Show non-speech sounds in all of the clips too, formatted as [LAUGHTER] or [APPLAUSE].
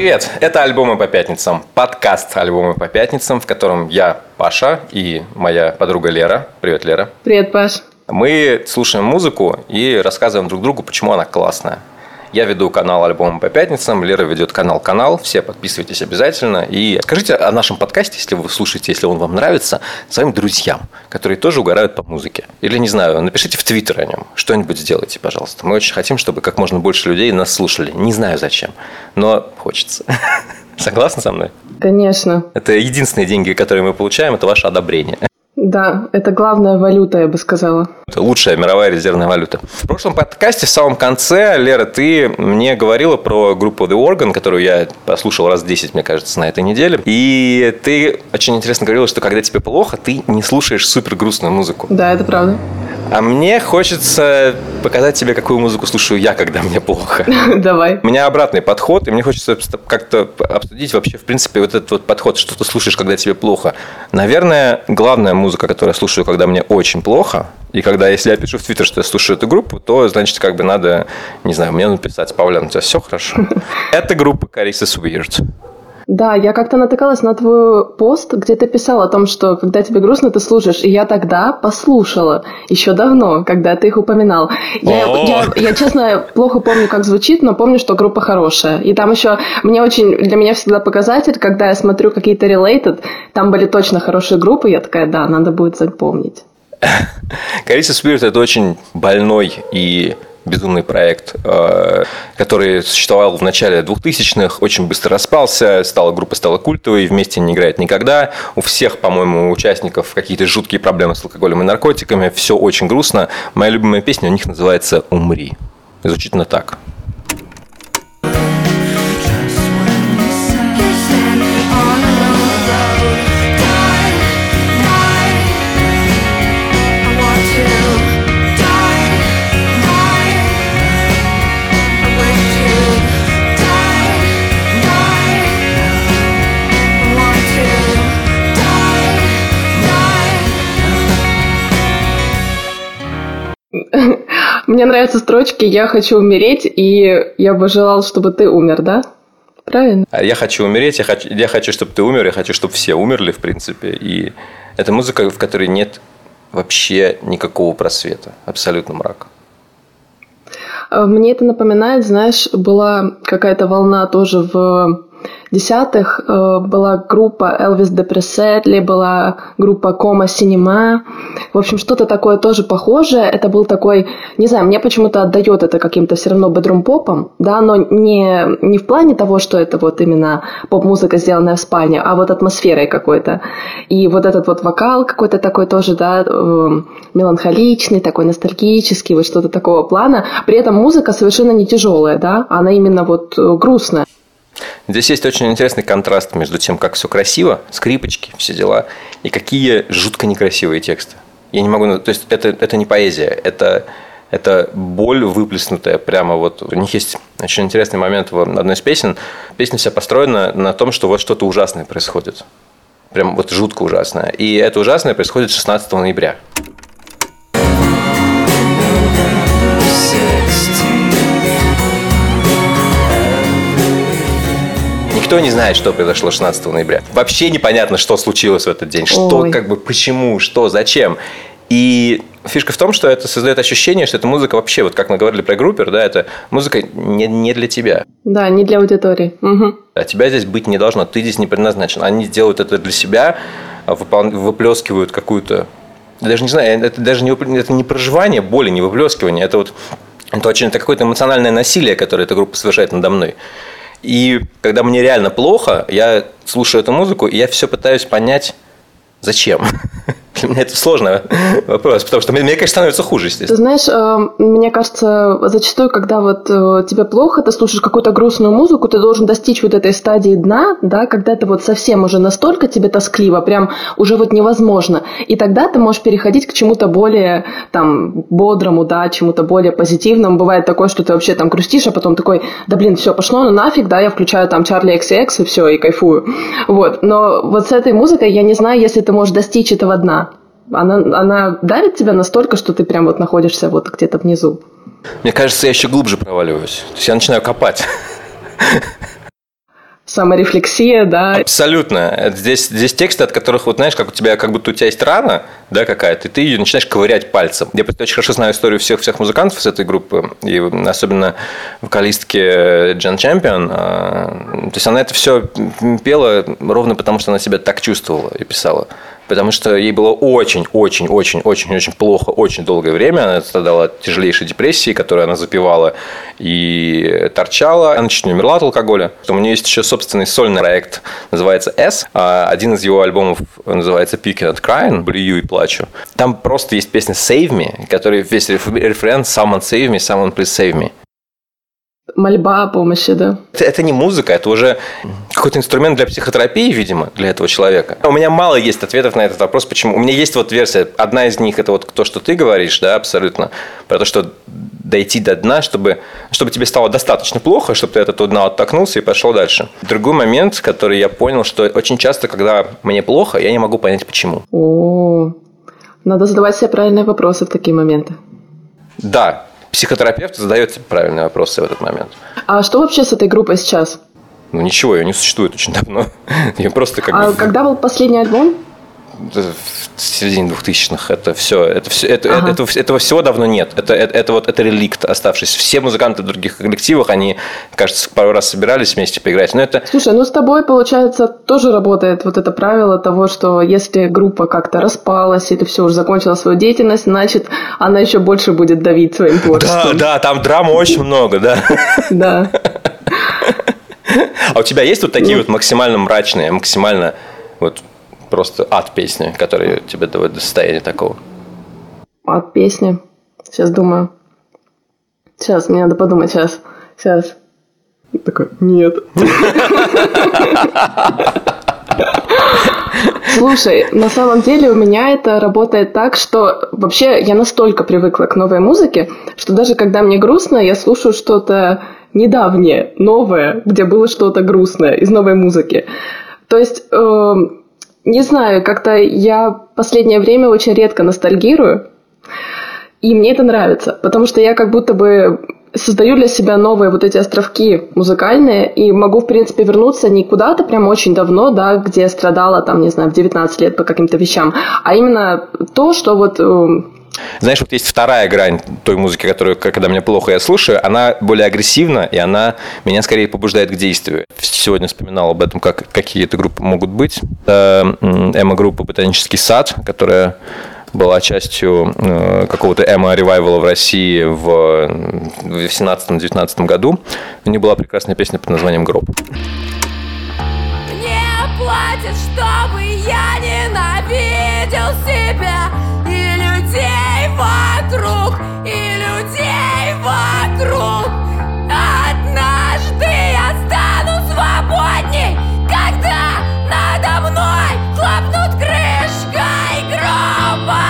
Привет, это «Альбомы по пятницам», подкаст «Альбомы по пятницам», в котором я, Паша, и моя подруга Лера. Привет, Лера. Привет, Паш. Мы слушаем музыку и рассказываем друг другу, почему она классная. Я веду канал «Альбомы по пятницам», Лера ведет канал «Канал». Все подписывайтесь обязательно. И скажите о нашем подкасте, если вы слушаете, если он вам нравится, своим друзьям, которые тоже угорают по музыке. Или, не знаю, напишите в Твиттер о нем. Что-нибудь сделайте, пожалуйста. Мы очень хотим, чтобы как можно больше людей нас слушали. Не знаю зачем, но хочется. [LAUGHS] Согласны со мной? Конечно. Это единственные деньги, которые мы получаем, это ваше одобрение. Да, это главная валюта, я бы сказала. Это лучшая мировая резервная валюта. В прошлом подкасте, в самом конце, Лера, ты мне говорила про группу The Organ, которую я послушал раз 10, мне кажется, на этой неделе. И ты очень интересно говорила, что когда тебе плохо, ты не слушаешь супер грустную музыку. Да, это правда. А мне хочется показать тебе, какую музыку слушаю я, когда мне плохо. [LAUGHS] Давай. У меня обратный подход, и мне хочется как-то обсудить вообще, в принципе, вот этот вот подход, что ты слушаешь, когда тебе плохо. Наверное, главная музыка, которую я слушаю, когда мне очень плохо, и когда, если я пишу в Твиттер, что я слушаю эту группу, то, значит, как бы надо, не знаю, мне написать, Павлян, у тебя все хорошо? [LAUGHS] Это группа Carissa's Weird. Да, я как-то натыкалась на твой пост, где ты писал о том, что когда тебе грустно, ты слушаешь. И я тогда послушала, еще давно, когда ты их упоминал. Я, я, я, честно, плохо помню, как звучит, но помню, что группа хорошая. И там еще, мне очень, для меня всегда показатель, когда я смотрю какие-то related, там были точно хорошие группы, я такая, да, надо будет запомнить. Кариса Спирит – это очень больной и безумный проект, э, который существовал в начале 2000-х, очень быстро распался, стала, группа стала культовой, вместе не играет никогда. У всех, по-моему, участников какие-то жуткие проблемы с алкоголем и наркотиками, все очень грустно. Моя любимая песня у них называется «Умри». Звучит на так. Мне нравятся строчки «Я хочу умереть», и я бы желал, чтобы ты умер, да? Правильно? А я хочу умереть, я хочу, я хочу, чтобы ты умер, я хочу, чтобы все умерли, в принципе. И это музыка, в которой нет вообще никакого просвета, абсолютно мрак. А, мне это напоминает, знаешь, была какая-то волна тоже в десятых э, была группа Elvis Depressedly, была группа Кома Cinema. В общем, что-то такое тоже похожее. Это был такой, не знаю, мне почему-то отдает это каким-то все равно бедрум-попом, да, но не, не в плане того, что это вот именно поп-музыка, сделанная в спальне, а вот атмосферой какой-то. И вот этот вот вокал какой-то такой тоже, да, э, меланхоличный, такой ностальгический, вот что-то такого плана. При этом музыка совершенно не тяжелая, да, она именно вот э, грустная. Здесь есть очень интересный контраст между тем, как все красиво, скрипочки, все дела, и какие жутко некрасивые тексты. Я не могу... То есть, это, это не поэзия, это, это боль выплеснутая прямо вот. У них есть очень интересный момент в одной из песен. Песня вся построена на том, что вот что-то ужасное происходит. Прям вот жутко ужасное. И это ужасное происходит 16 ноября. Никто не знает, что произошло 16 ноября. Вообще непонятно, что случилось в этот день. Что, Ой. как бы, почему, что, зачем. И фишка в том, что это создает ощущение, что эта музыка вообще, вот как мы говорили про группер, да, это музыка не, не для тебя. Да, не для аудитории. Угу. А тебя здесь быть не должно, ты здесь не предназначен. Они делают это для себя, а выпол... выплескивают какую-то... Даже не знаю, это даже не, это не проживание боли, не выплескивание, это вот это очень это какое-то эмоциональное насилие, которое эта группа совершает надо мной. И когда мне реально плохо, я слушаю эту музыку, и я все пытаюсь понять, зачем. [LAUGHS] [LAUGHS] Для меня это сложный вопрос, потому что мне, мне, конечно, становится хуже, естественно. Ты знаешь, э, мне кажется, зачастую, когда вот э, тебе плохо, ты слушаешь какую-то грустную музыку, ты должен достичь вот этой стадии дна, да, когда ты вот совсем уже настолько тебе тоскливо, прям уже вот невозможно. И тогда ты можешь переходить к чему-то более там бодрому, да, чему-то более позитивному. Бывает такое, что ты вообще там грустишь, а потом такой, да блин, все, пошло ну нафиг, да, я включаю там Charlie XX и все, и кайфую. Вот. Но вот с этой музыкой я не знаю, если ты можешь достичь этого дна она, она давит тебя настолько, что ты прям вот находишься вот где-то внизу. Мне кажется, я еще глубже проваливаюсь. То есть я начинаю копать. саморефлексия, да. Абсолютно. Здесь, здесь тексты, от которых, вот знаешь, как у тебя, как будто у тебя есть рана, да, какая-то, и ты ее начинаешь ковырять пальцем. Я просто очень хорошо знаю историю всех-всех музыкантов с этой группы, и особенно вокалистки Джен Чемпион. То есть она это все пела ровно потому, что она себя так чувствовала и писала потому что ей было очень-очень-очень-очень-очень плохо очень долгое время. Она страдала от тяжелейшей депрессии, которую она запивала и торчала. Она чуть не умерла от алкоголя. У нее есть еще собственный сольный проект, называется S. А один из его альбомов называется Picking at Crying, блюю и плачу. Там просто есть песня Save Me, который весь рефрен Someone save me, someone please save me мольба о помощи, да. Это, это не музыка, это уже какой-то инструмент для психотерапии, видимо, для этого человека. У меня мало есть ответов на этот вопрос, почему. У меня есть вот версия, одна из них это вот то, что ты говоришь, да, абсолютно, про то, что дойти до дна, чтобы, чтобы тебе стало достаточно плохо, чтобы ты от этого дна оттолкнулся и пошел дальше. Другой момент, который я понял, что очень часто, когда мне плохо, я не могу понять, почему. О, надо задавать себе правильные вопросы в такие моменты. Да, психотерапевт задает правильные вопросы в этот момент. А что вообще с этой группой сейчас? Ну ничего, ее не существует очень давно. [LAUGHS] Ее просто как а бы... когда был последний альбом? В середине двухтысячных. Это все, это все, это, ага. это, этого всего давно нет. Это, это, это вот это реликт оставшийся. Все музыканты в других коллективах, они, кажется, пару раз собирались вместе поиграть. Но это... Слушай, ну с тобой, получается, тоже работает вот это правило того, что если группа как-то распалась или все уже закончила свою деятельность, значит, она еще больше будет давить своим творчеством. Да, да, там драмы очень много, да. Да. А у тебя есть вот такие ну. вот максимально мрачные, максимально вот просто ад песни, которые тебе доводят до состояния такого? Ад песни. Сейчас думаю. Сейчас, мне надо подумать, сейчас. Сейчас. Такой, нет. Слушай, на самом деле у меня это работает так, что вообще я настолько привыкла к новой музыке, что даже когда мне грустно, я слушаю что-то недавнее, новое, где было что-то грустное из новой музыки. То есть э, не знаю, как-то я последнее время очень редко ностальгирую, и мне это нравится, потому что я как будто бы создаю для себя новые вот эти островки музыкальные, и могу, в принципе, вернуться не куда-то прям очень давно, да, где страдала, там, не знаю, в 19 лет по каким-то вещам, а именно то, что вот э, знаешь, вот есть вторая грань той музыки, которую, когда мне плохо, я слушаю, она более агрессивна, и она меня скорее побуждает к действию. Сегодня вспоминал об этом, как, какие это группы могут быть. Это эмо-группа «Ботанический сад», которая была частью э, какого-то эмо-ревайвала в России в 18-19 году. У них была прекрасная песня под названием «Гроб». Мне платят, чтобы я ненавидел себя вокруг и людей вокруг. Однажды я стану свободней, когда надо мной хлопнут крышкой гроба.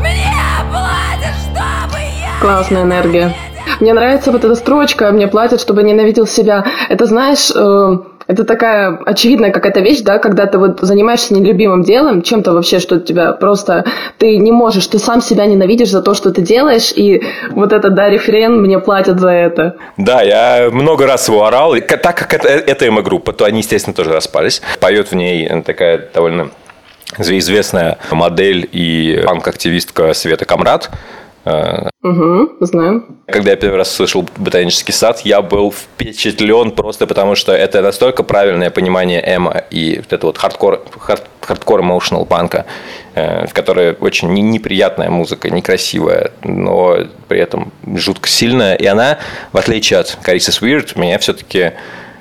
Мне платят, чтобы я... Классная энергия. Мне нравится вот эта строчка «Мне платят, чтобы ненавидел себя». Это, знаешь, э, это такая очевидная какая-то вещь, да, когда ты вот занимаешься нелюбимым делом, чем-то вообще, что тебя просто ты не можешь, ты сам себя ненавидишь за то, что ты делаешь, и вот это, да, референ, мне платят за это. Да, я много раз его орал. Так как это, это эмо-группа, то они, естественно, тоже распались. Поет в ней такая довольно известная модель и панк-активистка Света Камрад. Угу, знаю. Когда я первый раз слышал ботанический сад, я был впечатлен просто потому, что это настолько правильное понимание эмо и вот это вот хардкор, хард, хардкор emotional панка, э, в которой очень неприятная музыка, некрасивая, но при этом жутко сильная. И она, в отличие от Carissa's Weird, меня все-таки э,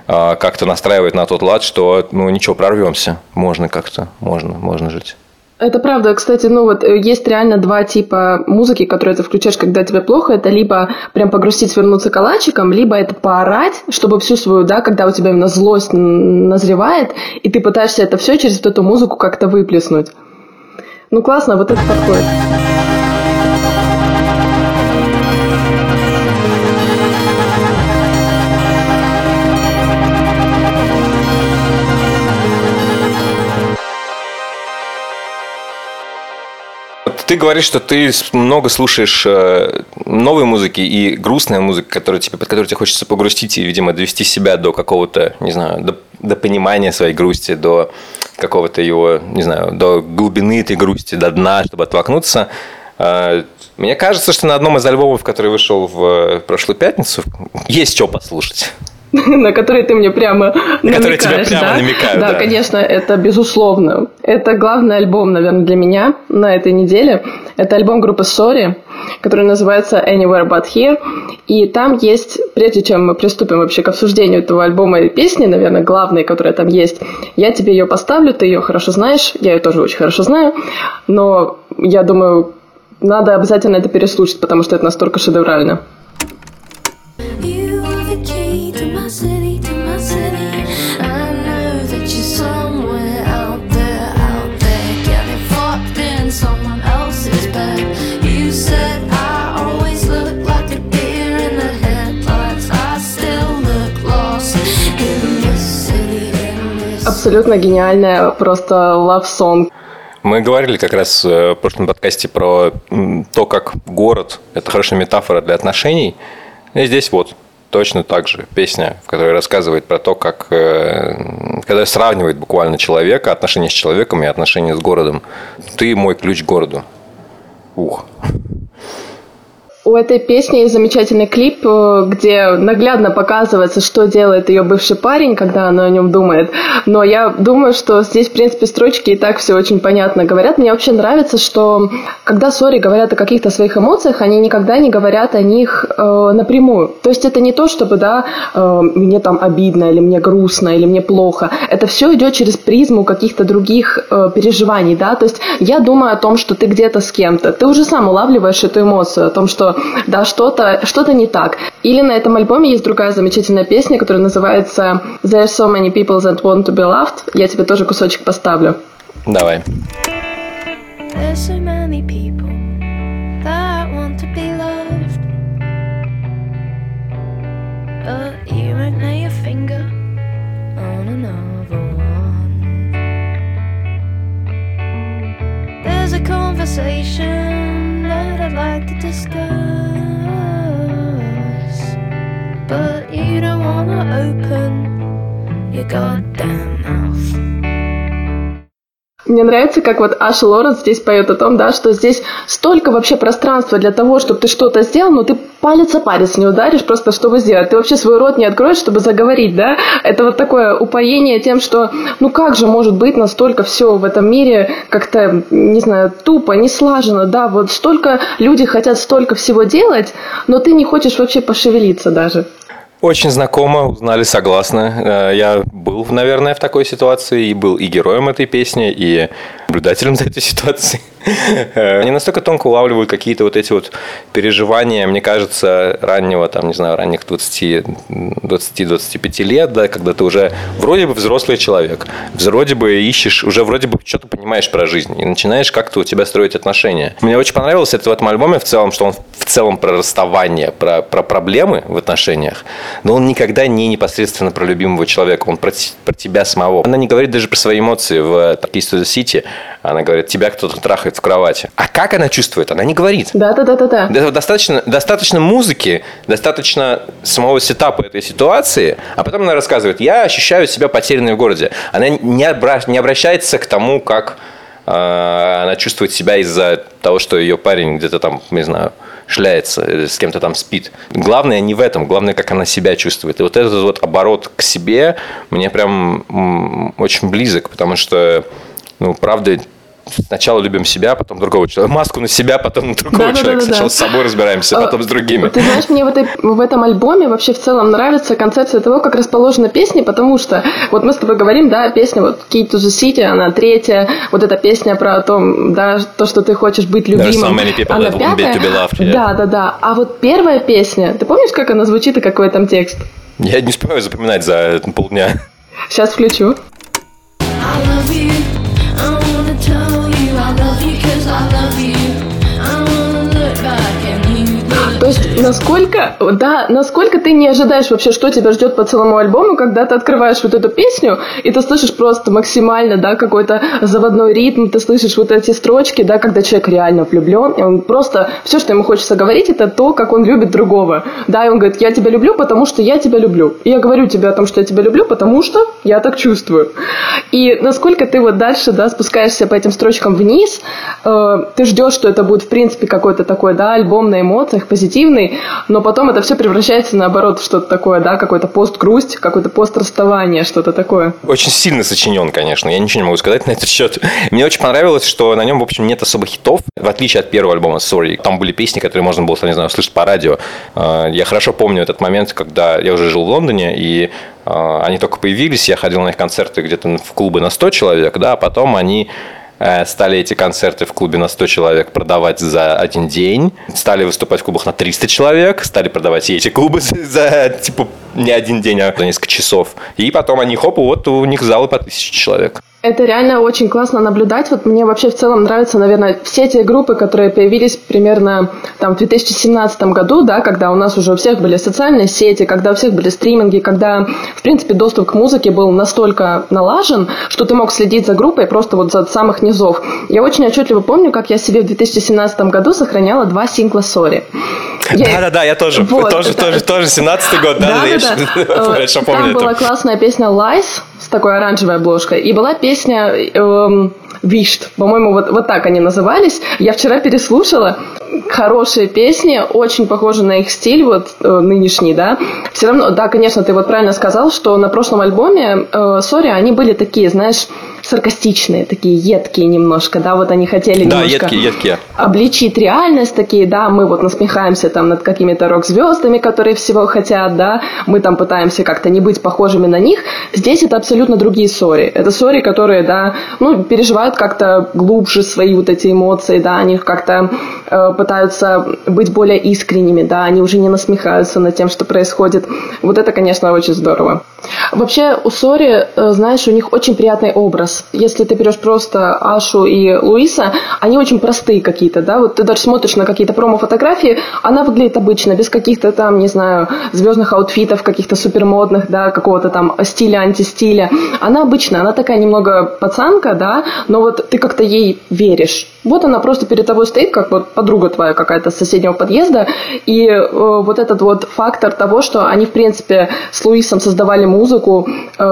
как-то настраивает на тот лад, что ну ничего, прорвемся. Можно как-то, можно, можно жить. Это правда. Кстати, ну вот э, есть реально два типа музыки, которые ты включаешь, когда тебе плохо. Это либо прям погрустить, свернуться калачиком, либо это поорать, чтобы всю свою, да, когда у тебя именно злость назревает, и ты пытаешься это все через вот эту музыку как-то выплеснуть. Ну классно, вот это подходит. Ты говоришь, что ты много слушаешь э, новой музыки и грустная музыка, которая тебе, под которой тебе хочется погрустить и, видимо, довести себя до какого-то, не знаю, до, до понимания своей грусти, до какого-то его, не знаю, до глубины этой грусти, до дна, чтобы оттолкнуться. Э, мне кажется, что на одном из альбомов, который вышел в прошлую пятницу, есть что послушать. [LAUGHS] на которые ты мне прямо намекаешь. Которые тебе прямо да? намекают, да. Да, конечно, это безусловно. Это главный альбом, наверное, для меня на этой неделе. Это альбом группы Sorry, который называется Anywhere But Here. И там есть, прежде чем мы приступим вообще к обсуждению этого альбома и песни, наверное, главной, которая там есть, я тебе ее поставлю, ты ее хорошо знаешь, я ее тоже очень хорошо знаю, но я думаю, надо обязательно это переслушать, потому что это настолько шедеврально. Абсолютно гениальная просто love song. Мы говорили как раз э, в прошлом подкасте про то, как город – это хорошая метафора для отношений. И здесь вот точно так же песня, в которой рассказывает про то, как э, когда сравнивает буквально человека, отношения с человеком и отношения с городом. Ты мой ключ к городу. Ух. У этой песни есть замечательный клип, э, где наглядно показывается, что делает ее бывший парень, когда она о нем думает. Но я думаю, что здесь, в принципе, строчки и так все очень понятно говорят. Мне вообще нравится, что когда Сори говорят о каких-то своих эмоциях, они никогда не говорят о них э, напрямую. То есть это не то, чтобы, да, э, мне там обидно, или мне грустно, или мне плохо. Это все идет через призму каких-то других э, переживаний, да. То есть я думаю о том, что ты где-то с кем-то. Ты уже сам улавливаешь эту эмоцию, о том, что да, что-то что не так. Или на этом альбоме есть другая замечательная песня, которая называется There's so many people that want to be loved. Я тебе тоже кусочек поставлю. Давай. There's so many people Мне нравится, как вот Аша Лоренс здесь поет о том, да, что здесь столько вообще пространства для того, чтобы ты что-то сделал, но ты палец о палец не ударишь просто, чтобы сделать. Ты вообще свой рот не откроешь, чтобы заговорить, да? Это вот такое упоение тем, что, ну как же может быть настолько все в этом мире как-то, не знаю, тупо, не слажено, да? Вот столько люди хотят столько всего делать, но ты не хочешь вообще пошевелиться даже. Очень знакомо, узнали согласно. Э, я был, наверное, в такой ситуации и был и героем этой песни, и наблюдателем [LAUGHS] за этой ситуацией. Э, они настолько тонко улавливают какие-то вот эти вот переживания, мне кажется, раннего, там, не знаю, ранних 20-25 лет, да, когда ты уже вроде бы взрослый человек, вроде бы ищешь, уже вроде бы что-то понимаешь про жизнь, и начинаешь как-то у тебя строить отношения. Мне очень понравилось это в этом альбоме в целом, что он в целом про расставание, про, про проблемы в отношениях, но он никогда не непосредственно про любимого человека, он про, про тебя самого. Она не говорит даже про свои эмоции в Keys to the City, она говорит, тебя кто-то трахает в кровати. А как она чувствует? Она не говорит. Да, да, да, да, да. Достаточно, достаточно музыки, достаточно самого сетапа этой ситуации, а потом она рассказывает, я ощущаю себя потерянной в городе. Она не, обра... не обращается к тому, как э, она чувствует себя из-за того, что ее парень где-то там, не знаю, шляется, с кем-то там спит. Главное не в этом, главное, как она себя чувствует. И вот этот вот оборот к себе мне прям очень близок, потому что, ну, правда, сначала любим себя, потом другого человека. Маску на себя, потом на другого да, человека. Да, да, сначала да. с собой разбираемся, потом с другими. Ты знаешь, мне в, этой, в этом альбоме вообще в целом нравится концепция того, как расположена песня, потому что вот мы с тобой говорим, да, песня вот Key to the City, она третья, вот эта песня про то, да, то, что ты хочешь быть любимым, so она пятая. Loved, yeah. Да, да, да. А вот первая песня, ты помнишь, как она звучит и какой там текст? Я не успеваю запоминать за полдня. Сейчас включу. Есть. Насколько, да, насколько ты не ожидаешь вообще, что тебя ждет по целому альбому, когда ты открываешь вот эту песню, и ты слышишь просто максимально, да, какой-то заводной ритм, ты слышишь вот эти строчки, да, когда человек реально влюблен, и он просто, все, что ему хочется говорить, это то, как он любит другого. Да, и он говорит, я тебя люблю, потому что я тебя люблю. И я говорю тебе о том, что я тебя люблю, потому что я так чувствую. И насколько ты вот дальше, да, спускаешься по этим строчкам вниз, э, ты ждешь, что это будет, в принципе, какой-то такой, да, альбом на эмоциях, позитивный, но потом это все превращается, наоборот, в что-то такое, да, какой-то пост-грусть, какой-то пост-расставание, что-то такое. Очень сильно сочинен, конечно. Я ничего не могу сказать [LAUGHS] на этот счет. Мне очень понравилось, что на нем, в общем, нет особо хитов, в отличие от первого альбома Sorry. Там были песни, которые можно было, не знаю, слышать по радио. Э, я хорошо помню этот момент, когда я уже жил в Лондоне, и э, они только появились, я ходил на их концерты где-то в клубы на 100 человек, да, а потом они стали эти концерты в клубе на 100 человек продавать за один день, стали выступать в клубах на 300 человек, стали продавать эти клубы [LAUGHS] за, типа, не один день, а несколько часов. И потом они, хоп, вот у них залы по 1000 человек. Это реально очень классно наблюдать. Вот мне вообще в целом нравятся, наверное, все те группы, которые появились примерно там в 2017 году, да, когда у нас уже у всех были социальные сети, когда у всех были стриминги, когда, в принципе, доступ к музыке был настолько налажен, что ты мог следить за группой просто вот за самых низов. Я очень отчетливо помню, как я себе в 2017 году сохраняла два сингла «Сори». Да-да-да, я тоже. Вот, тоже, это... тоже, тоже 17 год, да, да, да, да. [LAUGHS] хорошо помню Там была классная песня «Lies», с такой оранжевой обложкой. И была песня эм, Вишт. По-моему, вот, вот так они назывались. Я вчера переслушала. Хорошие песни, очень похожи на их стиль, вот э, нынешний, да. Все равно, да, конечно, ты вот правильно сказал, что на прошлом альбоме э, Sorry, они были такие, знаешь, саркастичные, такие едкие немножко, да, вот они хотели да, немножко едкие, едкие. обличить реальность, такие, да, мы вот насмехаемся там над какими-то рок-звездами, которые всего хотят, да, мы там пытаемся как-то не быть похожими на них. Здесь это абсолютно другие Sorry. Это Sorry, которые, да, ну, переживают как-то глубже свои вот эти эмоции, да, они как-то э, пытаются быть более искренними, да, они уже не насмехаются над тем, что происходит. Вот это, конечно, очень здорово. Вообще у Sorry, э, знаешь, у них очень приятный образ. Если ты берешь просто Ашу и Луиса, они очень простые какие-то, да, вот ты даже смотришь на какие-то промо-фотографии, она выглядит обычно, без каких-то там, не знаю, звездных аутфитов, каких-то супермодных, да, какого-то там стиля, антистиля. Она обычная, она такая немного пацанка, да, но вот ты как-то ей веришь. Вот она просто перед тобой стоит, как вот подруга твоя какая-то с соседнего подъезда, и э, вот этот вот фактор того, что они, в принципе, с Луисом создавали музыку э,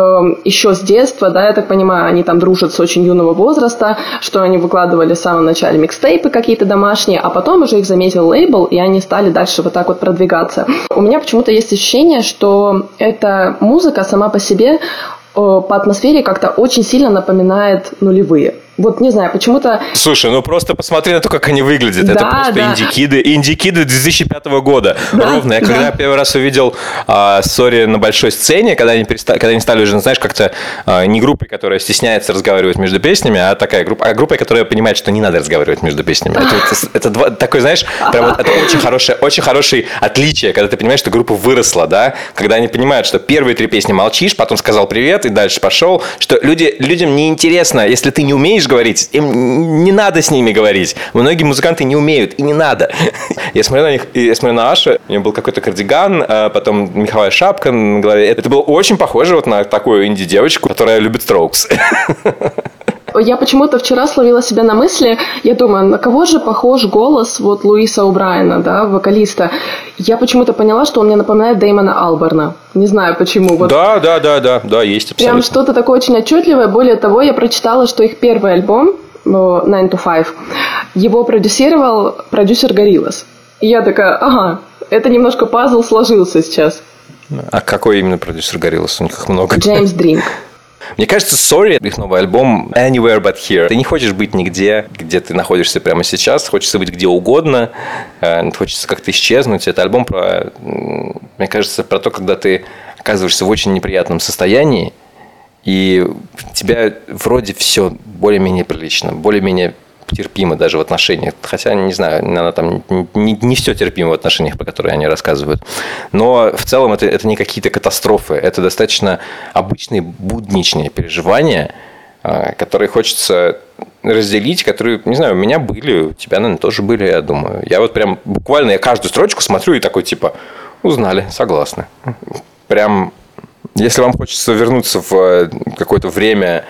еще с детства, да, я так понимаю, они там дружат с очень юного возраста, что они выкладывали в самом начале микстейпы какие-то домашние, а потом уже их заметил лейбл, и они стали дальше вот так вот продвигаться. У меня почему-то есть ощущение, что эта музыка сама по себе э, по атмосфере как-то очень сильно напоминает нулевые. Вот не знаю, почему-то... Слушай, ну просто посмотри на то, как они выглядят. Да, Это просто да. инди-киды. Инди-киды 2005 года. Да, Ровно. Я да. когда первый раз увидел а, Сори на большой сцене, когда они, перестали, когда они стали уже, знаешь, как-то а, не группой, которая стесняется разговаривать между песнями, а такая группа, а группой, которая понимает, что не надо разговаривать между песнями. Это, это, это два, такой, знаешь, прям вот, это очень хорошее, очень хорошее отличие, когда ты понимаешь, что группа выросла, да, когда они понимают, что первые три песни молчишь, потом сказал привет и дальше пошел, что люди, людям неинтересно, если ты не умеешь говорить, им не надо с ними говорить. Многие музыканты не умеют, и не надо. [LAUGHS] Я смотрю на них, я смотрю на Ашу, у нее был какой-то кардиган, а потом меховая шапка на голове. Это было очень похоже вот на такую инди-девочку, которая любит Strokes. [LAUGHS] Я почему-то вчера словила себя на мысли, я думаю, на кого же похож голос вот Луиса О'Брайена, да, вокалиста. Я почему-то поняла, что он мне напоминает Дэймона Алберна. Не знаю почему. Вот. Да, да, да, да, да, есть абсолютно. Прям что-то такое очень отчетливое. Более того, я прочитала, что их первый альбом, 9 to 5, его продюсировал продюсер Гориллас. И я такая, ага, это немножко пазл сложился сейчас. А какой именно продюсер Гориллас? У них их много. Джеймс Дринк. Мне кажется, Sorry, их новый альбом Anywhere But Here. Ты не хочешь быть нигде, где ты находишься прямо сейчас. Хочется быть где угодно. Э, хочется как-то исчезнуть. Это альбом про, мне кажется, про то, когда ты оказываешься в очень неприятном состоянии, и тебя вроде все более-менее прилично, более-менее терпимо даже в отношениях. Хотя, не знаю, она там не, не все терпимо в отношениях, про которые они рассказывают. Но в целом это, это не какие-то катастрофы. Это достаточно обычные будничные переживания, а, которые хочется разделить, которые, не знаю, у меня были, у тебя, наверное, тоже были, я думаю. Я вот прям буквально я каждую строчку смотрю и такой типа, узнали, согласны. Прям, если вам хочется вернуться в э, какое-то время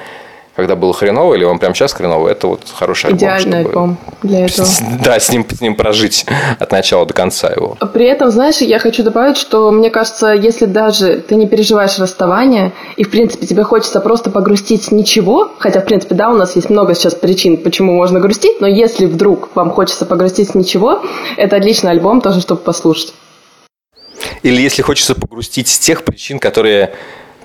когда было хреново, или вам прямо сейчас хреново, это вот хороший альбом. Идеальный чтобы... альбом для [LAUGHS] этого. Да, с ним, с ним прожить от начала до конца его. При этом, знаешь, я хочу добавить, что мне кажется, если даже ты не переживаешь расставание, и, в принципе, тебе хочется просто погрустить с ничего, хотя, в принципе, да, у нас есть много сейчас причин, почему можно грустить, но если вдруг вам хочется погрустить с ничего, это отличный альбом тоже, чтобы послушать. Или если хочется погрустить с тех причин, которые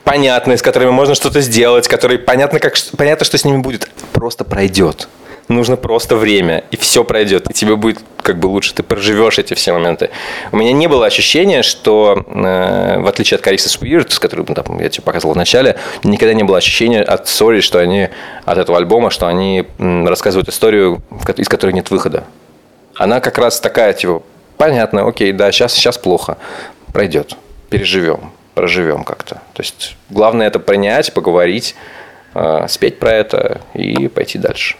понятные, с которыми можно что-то сделать, которые понятно, как, понятно, что с ними будет. Просто пройдет. Нужно просто время, и все пройдет, и тебе будет как бы лучше, ты проживешь эти все моменты. У меня не было ощущения, что, э, в отличие от Кариса Weird, с которым там, я тебе показывал в начале, никогда не было ощущения от Sorry, что они, от этого альбома, что они м, рассказывают историю, из которой нет выхода. Она как раз такая, типа, понятно, окей, да, сейчас, сейчас плохо, пройдет, переживем проживем как-то. То есть главное это принять, поговорить, э, спеть про это и пойти дальше.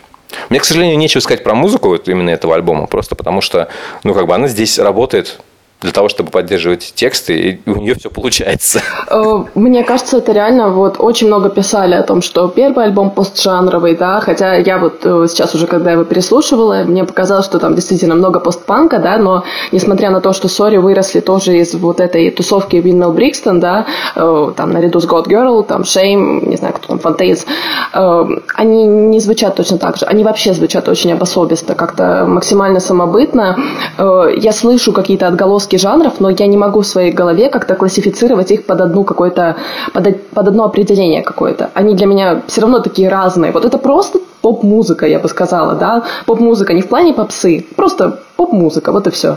Мне, к сожалению, нечего сказать про музыку вот именно этого альбома, просто потому что, ну, как бы она здесь работает для того, чтобы поддерживать тексты, и у нее все получается. [LAUGHS] Э, мне кажется, это реально вот очень много писали о том, что первый альбом постжанровый, да, хотя я вот э, сейчас уже, когда его переслушивала, мне показалось, что там действительно много постпанка, да, но несмотря на то, что Sorry выросли тоже из вот этой тусовки Windmill Brixton, да, э, там наряду с Goat Girl, там Shame, не знаю, кто там, Fontaines, они не звучат точно так же, они вообще звучат очень особисто, как-то максимально самобытно. Я слышу какие-то отголоски куски жанров, но я не могу в своей голове как-то классифицировать их под одну какое-то, под, под одно определение какое-то. Они для меня все равно такие разные. Вот это просто поп-музыка, я бы сказала, да. Поп-музыка не в плане попсы, просто поп-музыка, вот и все.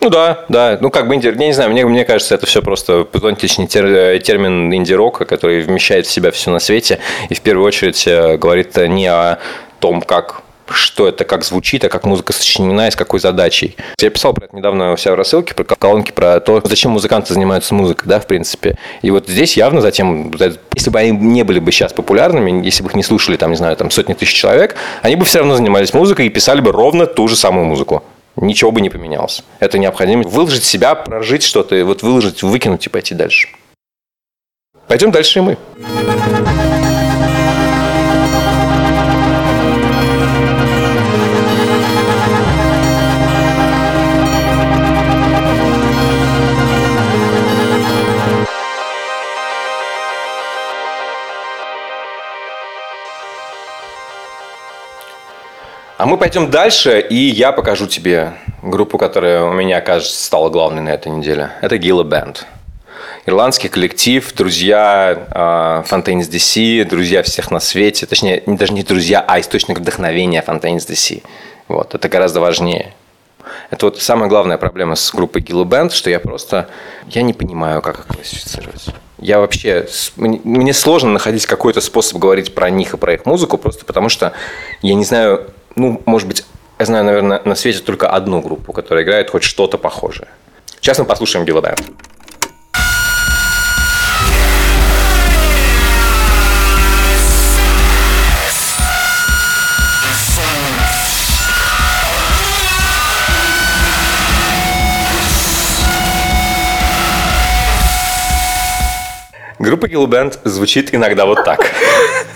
Ну да, да. Ну как бы инди... Я не знаю, мне, мне кажется, это все просто зонтичный тер... Э, термин инди-рока, который вмещает в себя все на свете и в первую очередь э, говорит не о том, как что это, как звучит, а как музыка сочинена и с какой задачей. Я писал про это недавно у себя в рассылке, про колонки, про то, зачем музыканты занимаются музыкой, да, в принципе. И вот здесь явно затем, если бы они не были бы сейчас популярными, если бы их не слушали, там, не знаю, там сотни тысяч человек, они бы все равно занимались музыкой и писали бы ровно ту же самую музыку. Ничего бы не поменялось. Это необходимо. Выложить себя, прожить что-то, вот выложить, выкинуть и пойти дальше. Пойдем дальше и мы. Мы пойдем дальше, и я покажу тебе группу, которая у меня, кажется, стала главной на этой неделе. Это Gila Band. Ирландский коллектив, друзья э, Fontaine's DC, друзья всех на свете. Точнее, даже не друзья, а источник вдохновения Fontaine's DC. Вот, это гораздо важнее. Это вот самая главная проблема с группой Gila Band, что я просто, я не понимаю, как их классифицировать. Я вообще, мне сложно находить какой-то способ говорить про них и про их музыку, просто потому что я не знаю, ну, может быть, я знаю, наверное, на свете только одну группу, которая играет хоть что-то похожее. Сейчас мы послушаем Бэнд. Группа Band звучит иногда вот так. [LAUGHS]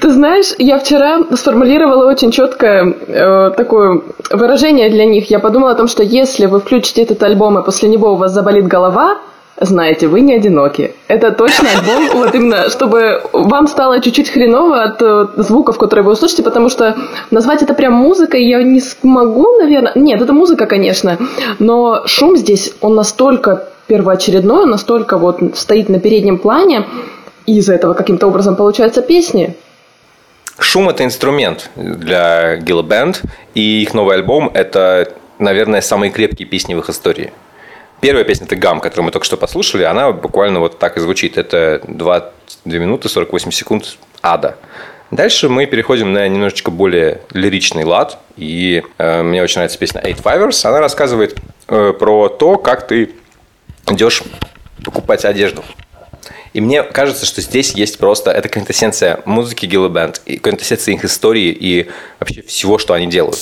Ты знаешь, я вчера сформулировала очень четкое э, такое выражение для них. Я подумала о том, что если вы включите этот альбом и после него у вас заболит голова, знаете, вы не одиноки. Это точно альбом, [LAUGHS] вот именно, чтобы вам стало чуть-чуть хреново от э, звуков, которые вы услышите, потому что назвать это прям музыкой я не смогу, наверное. Нет, это музыка, конечно, но шум здесь, он настолько первоочередной, он настолько вот стоит на переднем плане, и из этого каким-то образом получаются песни. Шум – это инструмент для Gila Band, и их новый альбом – это, наверное, самые крепкие песни в их истории. Первая песня – это «Гам», которую мы только что послушали, она буквально вот так и звучит. Это 2, 2 минуты 48 секунд ада. Дальше мы переходим на немножечко более лиричный лад, и э, мне очень нравится песня Eight Fivers. Она рассказывает э, про то, как ты идешь покупать одежду. И мне кажется, что здесь есть просто это квинтэссенция музыки Гилла Бенд, и квинтэссенция их истории и вообще всего, что они делают.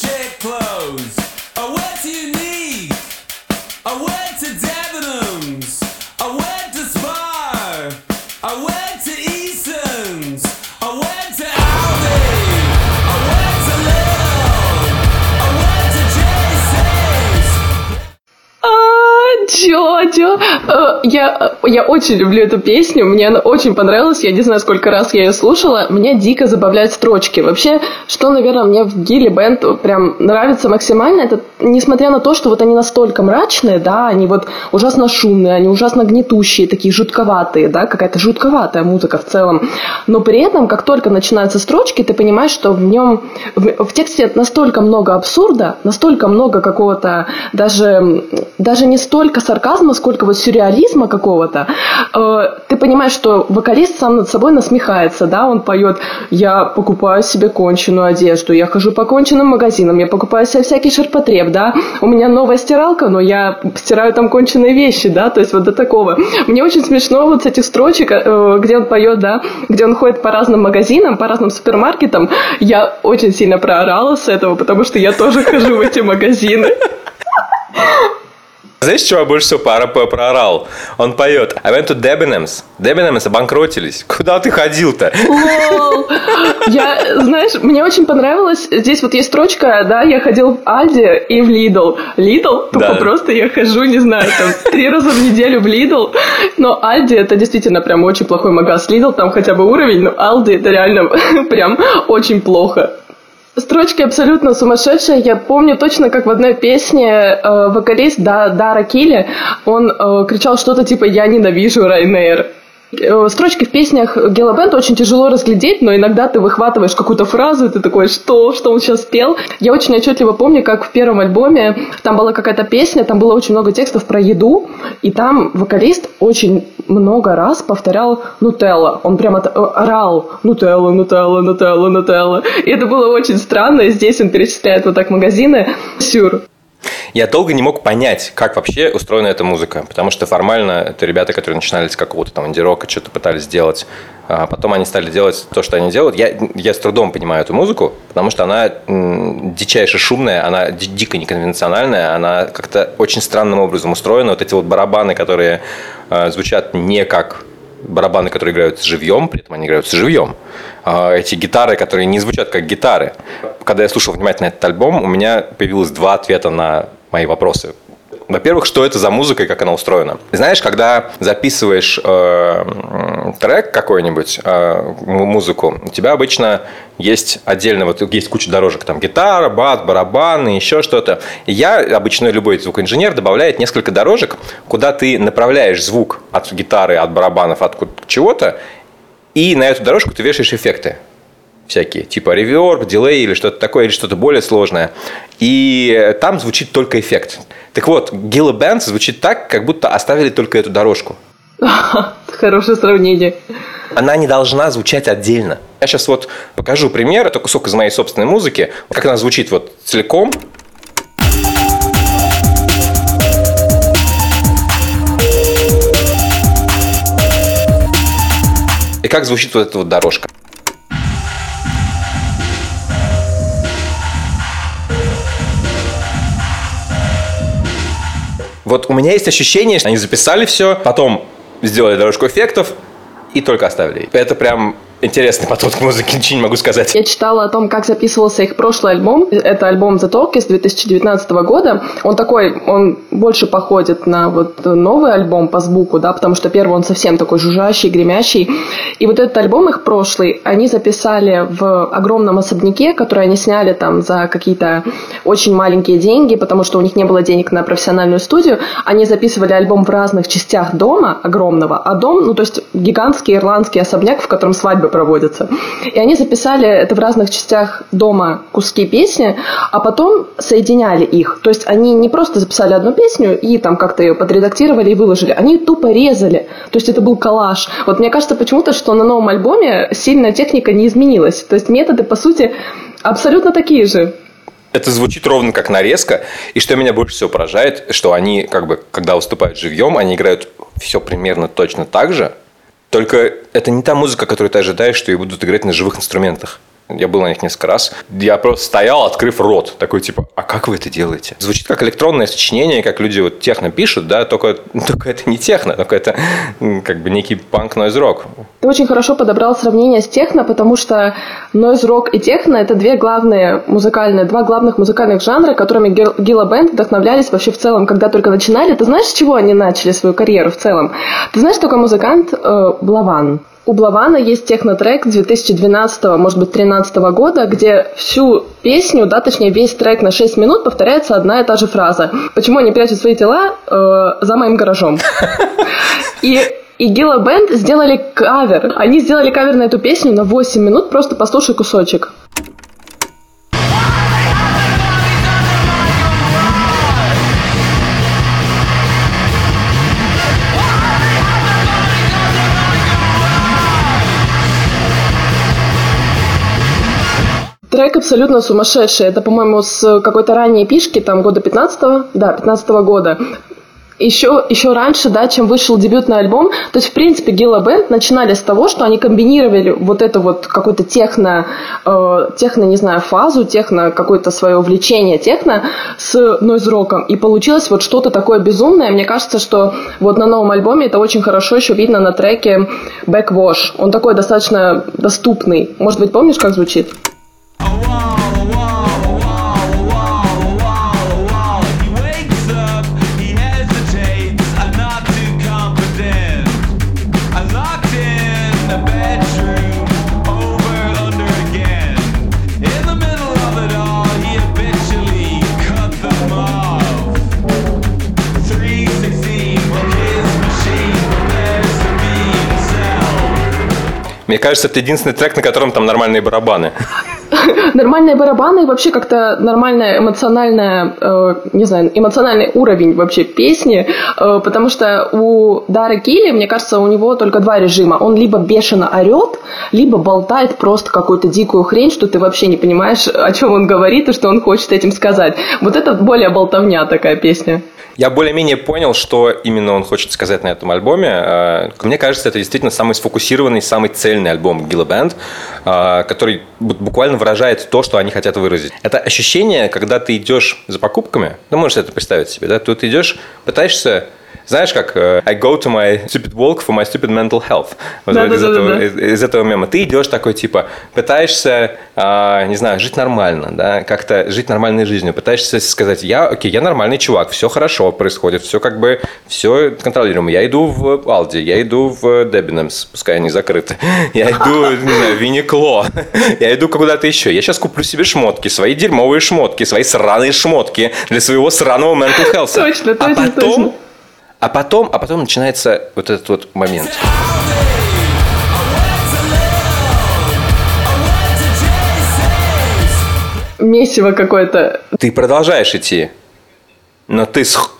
А, чё, чё? Э, Я, я очень люблю эту песню, мне она очень понравилась, я не знаю, сколько раз я ее слушала, меня дико забавляют строчки. Вообще, что, наверное, мне в Гилли Бенд прям нравится максимально, это несмотря на то, что вот они настолько мрачные, да, они вот ужасно шумные, они ужасно гнетущие, такие жутковатые, да, какая-то жутковатая музыка в целом, но при этом, как только начинаются строчки, ты понимаешь, что в нем, в, в тексте настолько много абсурда, настолько много какого-то даже, даже не столько сарказма, сколько вот сюрреализма какого-то. Э, ты понимаешь, что вокалист сам над собой насмехается, да, он поет «Я покупаю себе конченую одежду, я хожу по конченным магазинам, я покупаю себе всякий ширпотреб, да, у меня новая стиралка, но я стираю там конченые вещи, да, то есть вот до такого. Мне очень смешно вот с этих строчек, э, где он поет, да, где он ходит по разным магазинам, по разным супермаркетам. Я очень сильно проорала с этого, потому что я тоже хожу в эти магазины. Знаешь, чего я больше всего по- проорал? Он поет I went to Debenhams. Debenhams обанкротились. Куда ты ходил-то? Я, знаешь, мне очень понравилось, здесь вот есть строчка, да, я ходил в Aldi и в Lidl. Lidl? Тупо Да. просто я хожу, не знаю, там, три раза в неделю в Lidl. Но Aldi это действительно прям очень плохой магаз. Lidl там хотя бы уровень, но Aldi это реально [LAUGHS] прям очень плохо. Строчки абсолютно сумасшедшие. Я помню точно, как в одной песне э, вокалист да, Дара Килли, он э, кричал что-то типа «Я ненавижу Райнейр». Э, Строчки в песнях Гела Бенда очень тяжело разглядеть, но иногда ты выхватываешь какую-то фразу, и ты такой, что, что он сейчас пел. Я очень отчетливо помню, как в первом альбоме там была какая-то песня, там было очень много текстов про еду, и там вокалист очень много раз повторял «Нутелла». Он прямо э, орал «Нутелла, Нутелла, Нутелла, Нутелла». И это было очень странно, и здесь он перечисляет вот так магазины. Сюр. Я долго не мог понять, как вообще устроена эта музыка, потому что формально это ребята, которые начинали с какого-то там инди-рока, что-то пытались сделать, а потом они стали делать то, что они делают. Я, я с трудом понимаю эту музыку, потому что она дичайше шумная, она ди- дико неконвенциональная, она как-то очень странным образом устроена. Вот эти вот барабаны, которые э, звучат не как барабаны, которые играют живьем, при этом они играют живьем. А Эти гитары, которые не звучат как гитары. Когда я слушал внимательно этот альбом, у меня появилось два ответа на мои вопросы. Во-первых, что это за музыка и как она устроена? Знаешь, когда записываешь э, трек какой-нибудь, э, музыку, у тебя обычно есть отдельно, вот есть куча дорожек, там гитара, бас, барабаны, еще что-то. И я, обычно любой звукоинженер, добавляет несколько дорожек, куда ты направляешь звук от гитары, от барабанов, от чего-то, и на эту дорожку ты вешаешь эффекты всякие, типа реверб, дилей или что-то такое, или что-то более сложное. И там звучит только эффект. Так вот, Гилла Бенд звучит так, как будто оставили только эту дорожку. [LAUGHS] Хорошее сравнение. Она не должна звучать отдельно. Я сейчас вот покажу пример. Это кусок из моей собственной музыки. Как она звучит вот целиком. И как звучит вот эта вот дорожка. Вот у меня есть ощущение, что они записали все, потом сделали дорожку эффектов и только оставили. Это прям интересный подход к музыке, ничего не могу сказать. Я читала о том, как записывался их прошлый альбом. Это альбом The Talk из 2019 года. Он такой, он больше походит на вот новый альбом по звуку, да, потому что первый он совсем такой жужжащий, гремящий. И вот этот альбом их прошлый, они записали в огромном особняке, который они сняли там за какие-то очень маленькие деньги, потому что у них не было денег на профессиональную студию. Они записывали альбом в разных частях дома огромного, а дом, ну то есть гигантский ирландский особняк, в котором свадьбы проводятся. И они записали это в разных частях дома куски песни, а потом соединяли их. То есть они не просто записали одну песню и там как-то ее подредактировали и выложили, они тупо резали. То есть это был коллаж. Вот мне кажется почему-то, что на новом альбоме сильно техника не изменилась. То есть методы, по сути, абсолютно такие же. Это звучит ровно как нарезка. И что меня больше всего поражает, что они, как бы, когда выступают живьем, они играют все примерно точно так же. Только это не та музыка, которую ты ожидаешь, что ее будут играть на живых инструментах. Я был на них несколько раз. Я просто стоял, открыв рот. Такой типа, а как вы это делаете? Звучит как электронное сочинение, как люди вот техно пишут, да, только, только это не техно, только это как бы некий панк-нойз-рок. Ты очень хорошо подобрал сравнение с техно, потому что нойз рок и техно это две главные музыкальные, два главных музыкальных жанра, которыми Гил- Гилла Бенд вдохновлялись вообще в целом, когда только начинали. Ты знаешь, с чего они начали свою карьеру в целом? Ты знаешь, такой музыкант э, Блаван? У Блавана есть технотрек 2012, может быть, 2013 года, где всю песню, да, точнее, весь трек на 6 минут повторяется одна и та же фраза. Почему они прячут свои тела э, за моим гаражом? И и Гилла Бенд сделали кавер. Они сделали кавер на эту песню на 8 минут. Просто послушай кусочек. Трек абсолютно сумасшедший. Это, по-моему, с какой-то ранней пишки, там, года 15-го. Да, 15 года. Еще, еще раньше, да, чем вышел дебютный альбом. То есть, в принципе, Гилла Бенд начинали с того, что они комбинировали вот эту вот какую-то техно, э, техно, не знаю, фазу, техно, какое-то свое увлечение техно с нойз-роком. И получилось вот что-то такое безумное. Мне кажется, что вот на новом альбоме это очень хорошо еще видно на треке Backwash. Он такой достаточно доступный. Может быть, помнишь, как звучит? Мне кажется, это единственный трек, на котором там нормальные барабаны. Нормальные барабаны и вообще как-то нормальная эмоциональная, э, не знаю, эмоциональный уровень вообще песни, э, потому что у Дары Килли, мне кажется, у него только два режима. Он либо бешено орет, либо болтает просто какую-то дикую хрень, что ты вообще не понимаешь, о чем он говорит и что он хочет этим сказать. Вот это более болтовня такая песня. Я более-менее понял, что именно он хочет сказать на этом альбоме. Э, Мне кажется, это действительно самый сфокусированный, самый цельный альбом Гилла Бенд, э, который бу- буквально выражает то, что они хотят выразить. Это ощущение, когда ты идешь за покупками, ну, можешь это представить себе, да, тут идешь, пытаешься знаешь, как э, I go to my stupid walk for my stupid mental health. Вот Да, из, да, этого, да. из, из этого мема. Ты идешь такой, типа, пытаешься, а, не знаю, жить нормально, да, как-то жить нормальной жизнью. Пытаешься сказать, я, окей, я нормальный чувак, все хорошо происходит, все как бы, все контролируемо. Я иду в Алди, я иду в Дебинемс, пускай они закрыты. [LAUGHS] Я иду, не знаю, в Винникло. [LAUGHS] Я иду куда-то еще. Я сейчас куплю себе шмотки, свои дерьмовые шмотки, свои сраные шмотки для своего сраного mental health. Точно, а точно, потом, точно. А потом, а потом начинается вот этот вот момент. Месиво какое-то. Ты продолжаешь идти, но ты, сх-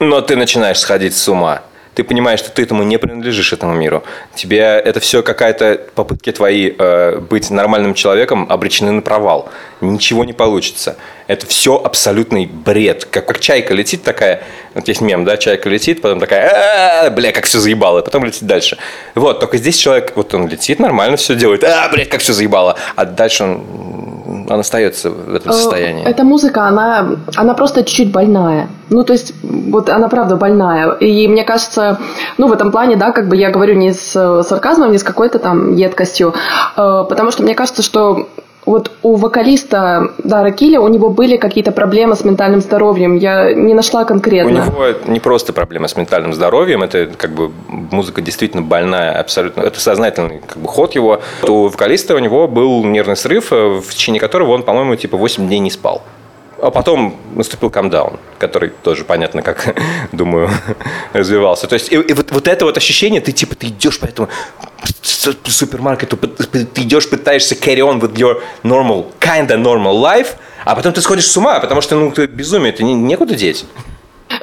но ты начинаешь сходить с ума. Ты понимаешь, что ты этому не принадлежишь этому миру. Тебе это все какая-то попытки твои э, быть нормальным человеком обречены на провал. Ничего не получится. Это все абсолютный бред. Как, как чайка летит такая, вот есть мем, да, чайка летит, потом такая, «А, бля, как все заебало, и потом летит дальше. Вот, только здесь человек, вот он летит, нормально все делает, а, блядь, как все заебало. А дальше он, он остается в этом состоянии. Э, Эта музыка, она, она просто чуть-чуть больная. Ну, то есть, вот она правда больная. И мне кажется, ну, в этом плане, да, как бы я говорю не с э, сарказмом, не с какой-то там едкостью, э, потому что мне кажется, что вот у вокалиста Дара Килли у него были какие-то проблемы с ментальным здоровьем. Я не нашла У конкретно. него не просто проблема с ментальным здоровьем, это как бы музыка действительно больная, абсолютно. Это сознательный как бы, ход его. У вокалиста у него был нервный срыв, э, в течение которого он, по-моему, типа 8 дней не спал. А потом наступил камдаун, который тоже понятно, как, [LAUGHS] думаю, [LAUGHS] развивался. То есть, и, и вот, вот это вот ощущение, ты типа, ты идешь по этому супермаркету, ты идешь, пытаешься carry on with your normal, kinda normal life, а потом ты сходишь с ума, потому что, ну, ты безумие, ты не, некуда деть.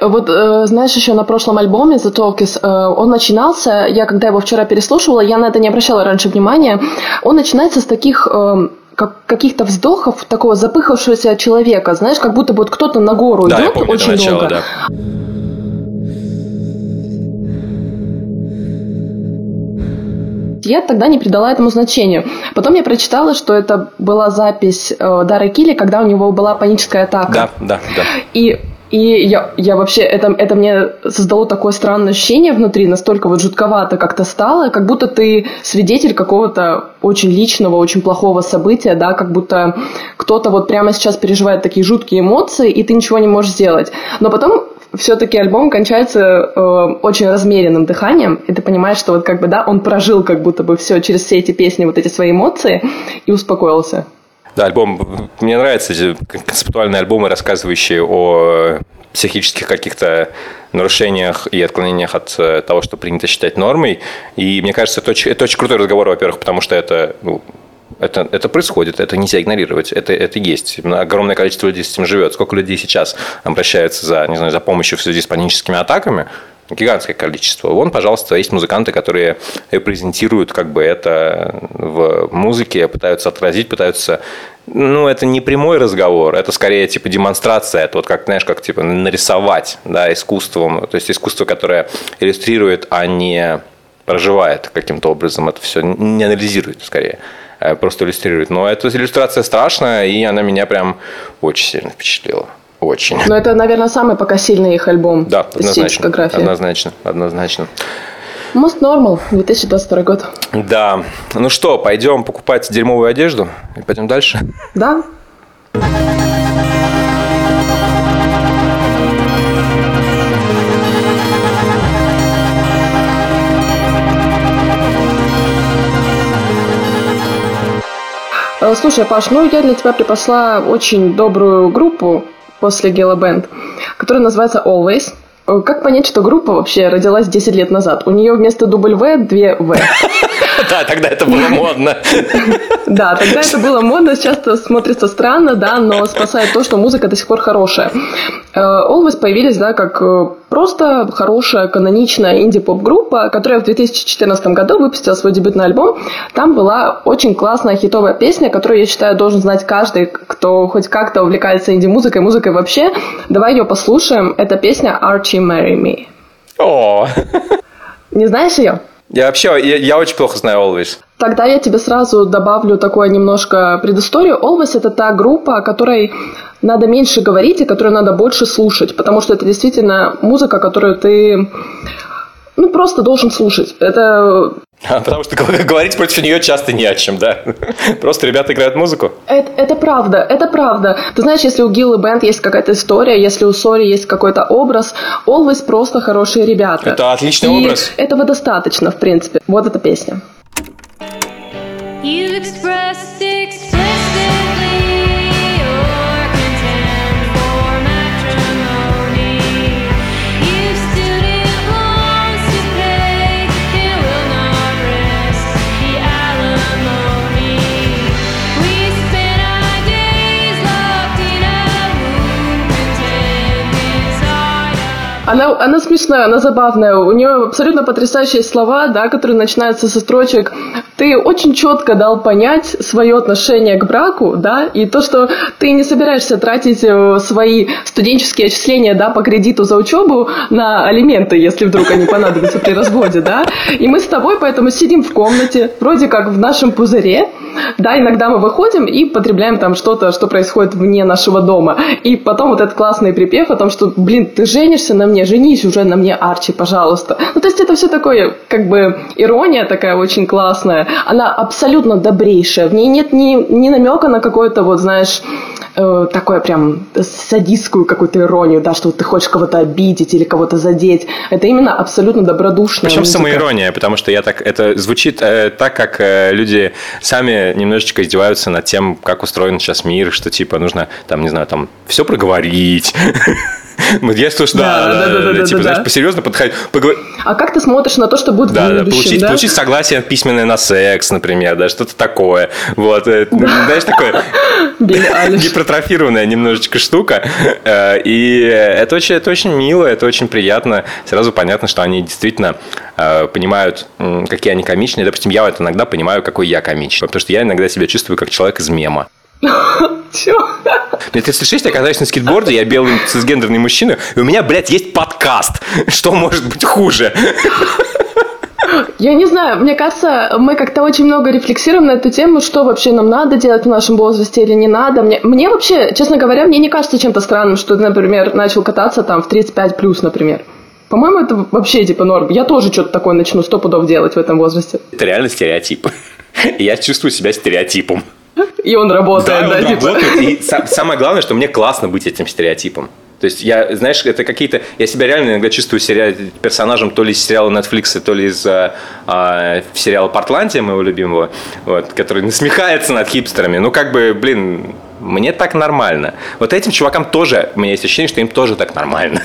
Вот, э, знаешь, еще на прошлом альбоме The Talkies э, он начинался, я когда его вчера переслушивала, я на это не обращала раньше внимания, он начинается с таких э, как, каких-то вздохов такого запыхавшегося человека, знаешь, как будто бы вот кто-то на гору Да, я идет помню это очень начало, долго. да. Я тогда не придала этому значению. Потом я прочитала, что это была запись э, Дара Килли, когда у него была паническая атака. Да, да, да. И и я, я вообще, это, это мне создало такое странное ощущение внутри, настолько вот жутковато как-то стало, как будто ты свидетель какого-то очень личного, очень плохого события, да, как будто кто-то вот прямо сейчас переживает такие жуткие эмоции, и ты ничего не можешь сделать. Но потом все-таки альбом кончается э, очень размеренным дыханием, и ты понимаешь, что вот как бы, да, он прожил как будто бы все через все эти песни, вот эти свои эмоции, и успокоился. Да, альбом. Мне нравятся эти концептуальные альбомы, рассказывающие о психических каких-то нарушениях и отклонениях от э, того, что принято считать нормой. И мне кажется, это очень, это очень крутой разговор, во-первых, потому что это, ну, это, это происходит, это нельзя игнорировать, это, это есть. Огромное количество людей с этим живет. Сколько людей сейчас обращаются за, не знаю, за помощью в связи с паническими атаками, гигантское количество. Вон, пожалуйста, есть музыканты, которые репрезентируют как бы это в музыке, пытаются отразить, пытаются ну, это не прямой разговор, это скорее типа демонстрация, это вот как, знаешь, как типа нарисовать, да, искусством, то есть искусство, которое иллюстрирует, а не проживает каким-то образом, это все не анализирует скорее, а просто иллюстрирует. Но эта иллюстрация страшная, и она меня прям очень сильно впечатлила. Очень. Но это, наверное, самый пока сильный их альбом. Да, однозначно. Однозначно, однозначно. Most Normal, 2022 год. Да. Ну что, пойдем покупать дерьмовую одежду и пойдем дальше? Да. Э, Слушай, Паш, ну я для тебя припасла очень добрую группу после Gela Band, которая называется Always. Э, Как понять, что группа вообще родилась 10 лет назад? У нее вместо W две В. [LAUGHS] Да, тогда это было модно. [LAUGHS] Да, тогда это было модно, сейчас это смотрится странно, да, но спасает то, что музыка до сих пор хорошая. Э, Always появились, да, как э, просто хорошая, каноничная инди-поп-группа, которая в 2014 году выпустила свой дебютный альбом. Там была очень классная хитовая песня, которую, я считаю, должен знать каждый, кто хоть как-то увлекается инди-музыкой, музыкой вообще. Давай ее послушаем. Это песня Archie Marry Me. О, Не знаешь ее? Я вообще, я, я очень плохо знаю Always. Тогда я тебе сразу добавлю такое немножко предысторию. Always — это та группа, о которой надо меньше говорить и которую надо больше слушать, потому что это действительно музыка, которую ты ну, просто должен слушать. Это, А, Потому что говорить против нее часто не о чем, да. [LAUGHS] Просто ребята играют музыку. это, это правда, это правда. Ты знаешь, если у Гиллы Бенд есть какая-то история, если у Сори есть какой-то образ, Always просто хорошие ребята. Это отличный И образ. этого достаточно, в принципе. Вот эта песня. You expressed explicitly Она, она смешная, она забавная. У нее абсолютно потрясающие слова, да, которые начинаются со строчек. Ты очень четко дал понять свое отношение к браку, да, и то, что ты не собираешься тратить э, свои студенческие отчисления, да, по кредиту за учебу на алименты, если вдруг они понадобятся при разводе, да. И мы с тобой поэтому сидим в комнате, вроде как в нашем пузыре, да, иногда мы выходим и потребляем там что-то, что происходит вне нашего дома. И потом вот этот классный припев о том, что, блин, ты женишься на мне, женись уже на мне, Арчи, пожалуйста. Ну, то есть это все такое, как бы, ирония такая очень классная. Она абсолютно добрейшая. В ней нет ни, ни намека на какое-то, вот, знаешь, э, такое прям садистскую какую-то иронию, да, что вот ты хочешь кого-то обидеть или кого-то задеть. Это именно абсолютно добродушная Причем музыка. самоирония, потому что я так это звучит э, так, как э, люди сами немножечко издеваются над тем, как устроен сейчас мир, что типа нужно там, не знаю, там все проговорить. [LAUGHS] [LAUGHS] Я слышу, да, Да, да, да, да, типа, да, знаешь, да. посерьезно подходить, поговор- А как ты смотришь на то, что будет да, в будущем, получить, да? получить согласие письменное на секс, например, да, что-то такое. Вот, э, знаешь, такое [LAUGHS] гипертрофированная немножечко штука. Э, И это очень, это очень мило, это очень приятно. Сразу понятно, что они действительно э, понимают, какие они комичные. Допустим, я вот иногда понимаю, какой я комичный. Потому что я иногда себя чувствую как человек из мема. Мне 36, я катаюсь на скейтборде, я белый цисгендерный мужчина, и у меня, блядь, есть подкаст. Что может быть хуже? Я не знаю, мне кажется, мы как-то очень много рефлексируем на эту тему, что вообще нам надо делать в нашем возрасте или не надо. Мне, мне вообще, честно говоря, мне не кажется чем-то странным, что ты, например, начал кататься там в 35 плюс, например. По-моему, это вообще типа норм. Я тоже что-то такое начну сто пудов делать в этом возрасте. Это реально стереотип. [LAUGHS] Я чувствую себя стереотипом. И он работает, да, он типа. работает. И са- самое главное, что мне классно быть этим стереотипом. То есть я, знаешь, это какие-то... Я себя реально иногда чувствую сериал, персонажем то ли из сериала Netflix, то ли из а, а, сериала «Портландия» моего любимого, вот, который насмехается над хипстерами. Ну, как бы, блин, мне так нормально. Вот этим чувакам тоже, у меня есть ощущение, что им тоже так нормально.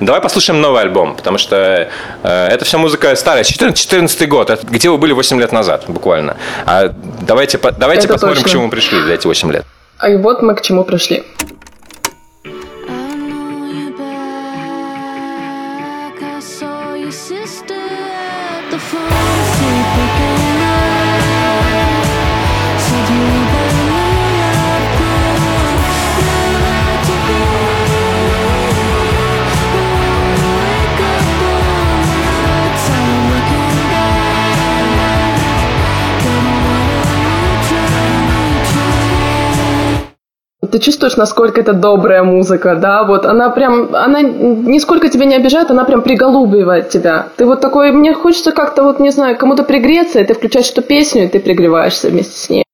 Давай послушаем новый альбом, потому что э, это вся музыка старая. 14 год, это где вы были 8 лет назад, буквально. А давайте, по- давайте Это посмотрим, точно. к чему мы пришли за эти 8 лет. А и вот мы к чему пришли. Ты чувствуешь, насколько это добрая музыка, да? Вот она прям, она нисколько тебя не обижает, она прям приголубливает тебя. Ты вот такой, мне хочется как-то вот, не знаю, кому-то пригреться, и ты включаешь эту песню, и ты пригреваешься вместе с ней.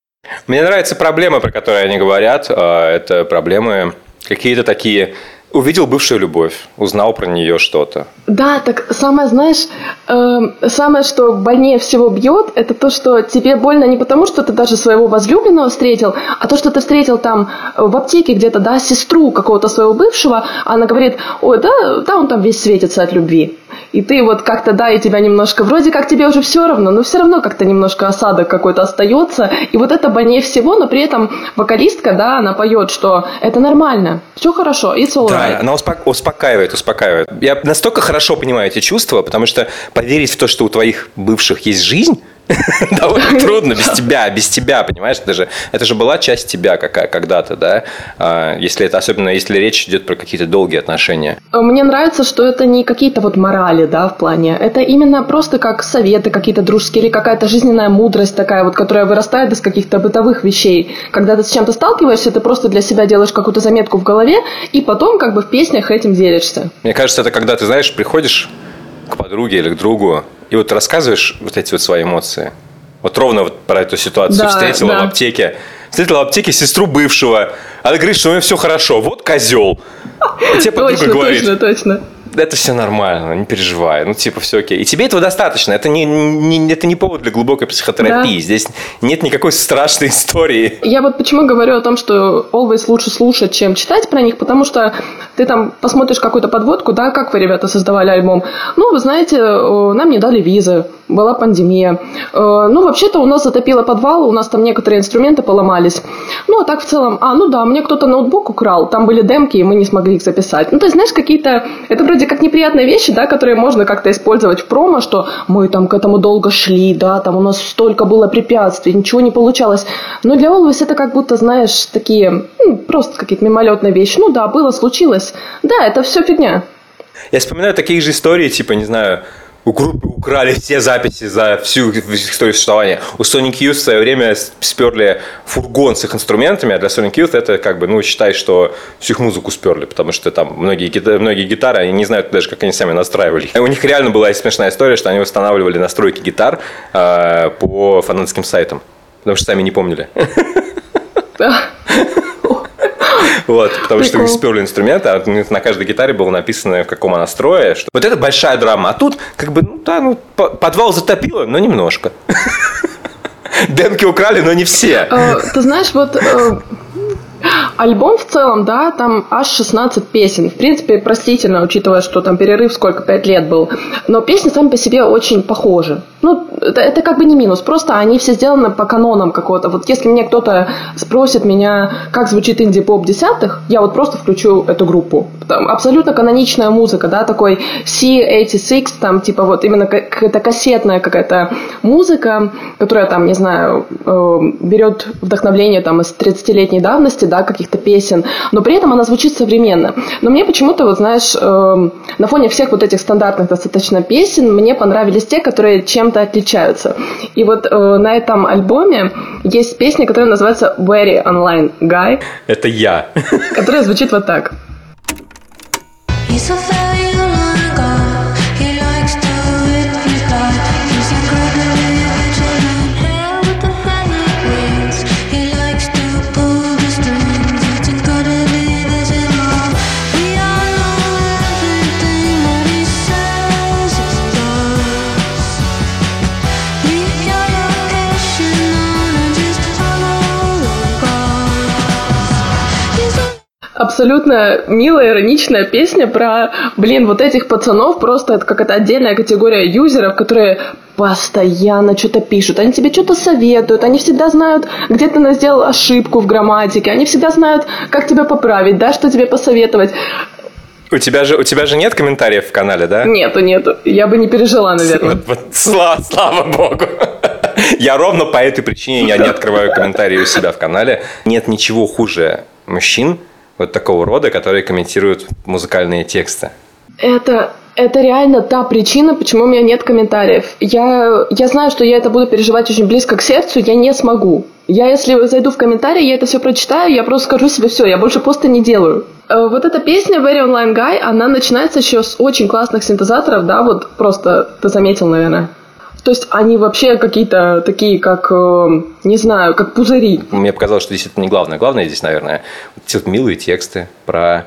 Мне нравятся проблемы, про которые они говорят. А, Это проблемы какие-то такие... Увидел бывшую любовь, узнал про нее что-то. Да, так самое, знаешь, э, самое, что больнее всего бьет, это то, что тебе больно не потому, что ты даже своего возлюбленного встретил, а то, что ты встретил там э, в аптеке где-то, да, сестру какого-то своего бывшего, а она говорит, ой, да, да, он там весь светится от любви. И ты вот как-то, да, и тебя немножко, вроде как тебе уже все равно, но все равно как-то немножко осадок какой-то остается. И вот это больнее всего, но при этом вокалистка, да, она поет, что это нормально, все хорошо, it's all Да, right. она успо- успокаивает, успокаивает. Я настолько хорошо понимаю эти чувства, потому что поверить в то, что у твоих бывших есть жизнь, [LAUGHS] довольно трудно без тебя, без тебя, понимаешь? Это же, это же была часть тебя какая когда-то, да? А, Если это, особенно если речь идет про какие-то долгие отношения. Мне нравится, что это не какие-то вот морали, да, в плане. Это именно просто как советы какие-то дружеские или какая-то жизненная мудрость такая вот, которая вырастает из каких-то бытовых вещей. Когда ты с чем-то сталкиваешься, ты просто для себя делаешь какую-то заметку в голове, и потом как бы в песнях этим делишься. Мне кажется, это когда ты, знаешь, приходишь к подруге или к другу, и вот рассказываешь вот эти вот свои эмоции. Вот ровно вот про эту ситуацию Да, встретила да. в аптеке. Встретила в аптеке сестру бывшего. Она говорит, что у нее все хорошо. Вот козел. [LAUGHS] И тебе подруга Точно, говорит, точно, точно. Это все нормально, не переживай. Ну, типа, все окей. И тебе этого достаточно. Это не, не- это не повод для глубокой психотерапии. Да. Здесь нет никакой страшной истории. Я вот почему говорю о том, что always лучше слушать, чем читать про них, потому что ты там посмотришь какую-то подводку, да, как вы, ребята, создавали альбом. Ну, вы знаете, э, нам не дали визы, была пандемия. Э, Ну, вообще-то у нас затопило подвал, у нас там некоторые инструменты поломались. Ну, а так в целом, а, ну да, мне кто-то ноутбук украл, там были демки, и мы не смогли их записать. Ну, то есть, знаешь, какие-то, это вроде как неприятные вещи, да, которые можно как-то использовать в промо, что мы там к этому долго шли, да, там у нас столько было препятствий, ничего не получалось. Но для Always это как будто, знаешь, такие, ну, просто какие-то мимолетные вещи. Ну да, было, случилось. Да, это все фигня. Я вспоминаю такие же истории, типа, не знаю, у группы украли все записи за всю историю существования. У Sonic Youth в свое время сперли фургон с их инструментами, а для Sonic Youth это как бы, ну, считай, что всю их музыку сперли, потому что там многие, гита- многие гитары, они не знают даже, как они сами настраивали. У них реально была смешная история, что они восстанавливали настройки гитар э, по фанатским сайтам, потому что сами не помнили. Да. Вот, потому что их сперли инструменты, а на каждой гитаре было написано, в каком она строе. Что... Вот это большая драма. А тут, как бы, ну да, ну, по- подвал затопило, но немножко. [LAUGHS] Демки украли, но не все. Э, Ты знаешь, вот э, альбом в целом, да, там аж 16 песен. В принципе, простительно, учитывая, что там перерыв сколько, 5 лет был. Но песни сами по себе очень похожи. Ну, это, это как бы не минус, просто они все сделаны по канонам какого-то. Вот если мне кто-то спросит меня, как звучит инди-поп десятых, я вот просто включу эту группу. Там абсолютно каноничная музыка, да, такой C86, там типа вот именно какая-то кассетная какая-то музыка, которая там, не знаю, э, берет вдохновление там из 30-летней давности, да, каких-то песен, но при этом она звучит современно. Но мне почему-то, вот знаешь, э, на фоне всех вот этих стандартных достаточно песен, мне понравились те, которые чем-то отличаются. И вот э, на этом альбоме есть песня, которая называется Very Online Guy, Это я. которая звучит вот так. He's a Абсолютно милая, ироничная песня про, блин, вот этих пацанов, просто это какая-то отдельная категория юзеров, которые постоянно что-то пишут, они тебе что-то советуют, они всегда знают, где ты сделал ошибку в грамматике, они всегда знают, как тебя поправить, да, что тебе посоветовать. У тебя же, у тебя же нет комментариев в канале, да? Нету, нету, я бы не пережила, наверное. Вот, вот, слава, слава богу. [LAUGHS] Я ровно по этой причине я не открываю комментарии у себя в канале. Нет ничего хуже мужчин вот такого рода, которые комментируют музыкальные тексты. Это, это реально та причина, почему у меня нет комментариев. Я, я знаю, что я это буду переживать очень близко к сердцу, я не смогу. Я, если зайду в комментарии, я это все прочитаю, я просто скажу себе все, я больше поста не делаю. Э, Вот эта песня Very Online Guy, она начинается еще с очень классных синтезаторов, да, вот просто ты заметил, наверное. То есть они вообще какие-то такие, как, э, не знаю, как пузыри. Мне показалось, что здесь это не главное. Главное здесь, наверное, эти милые тексты про...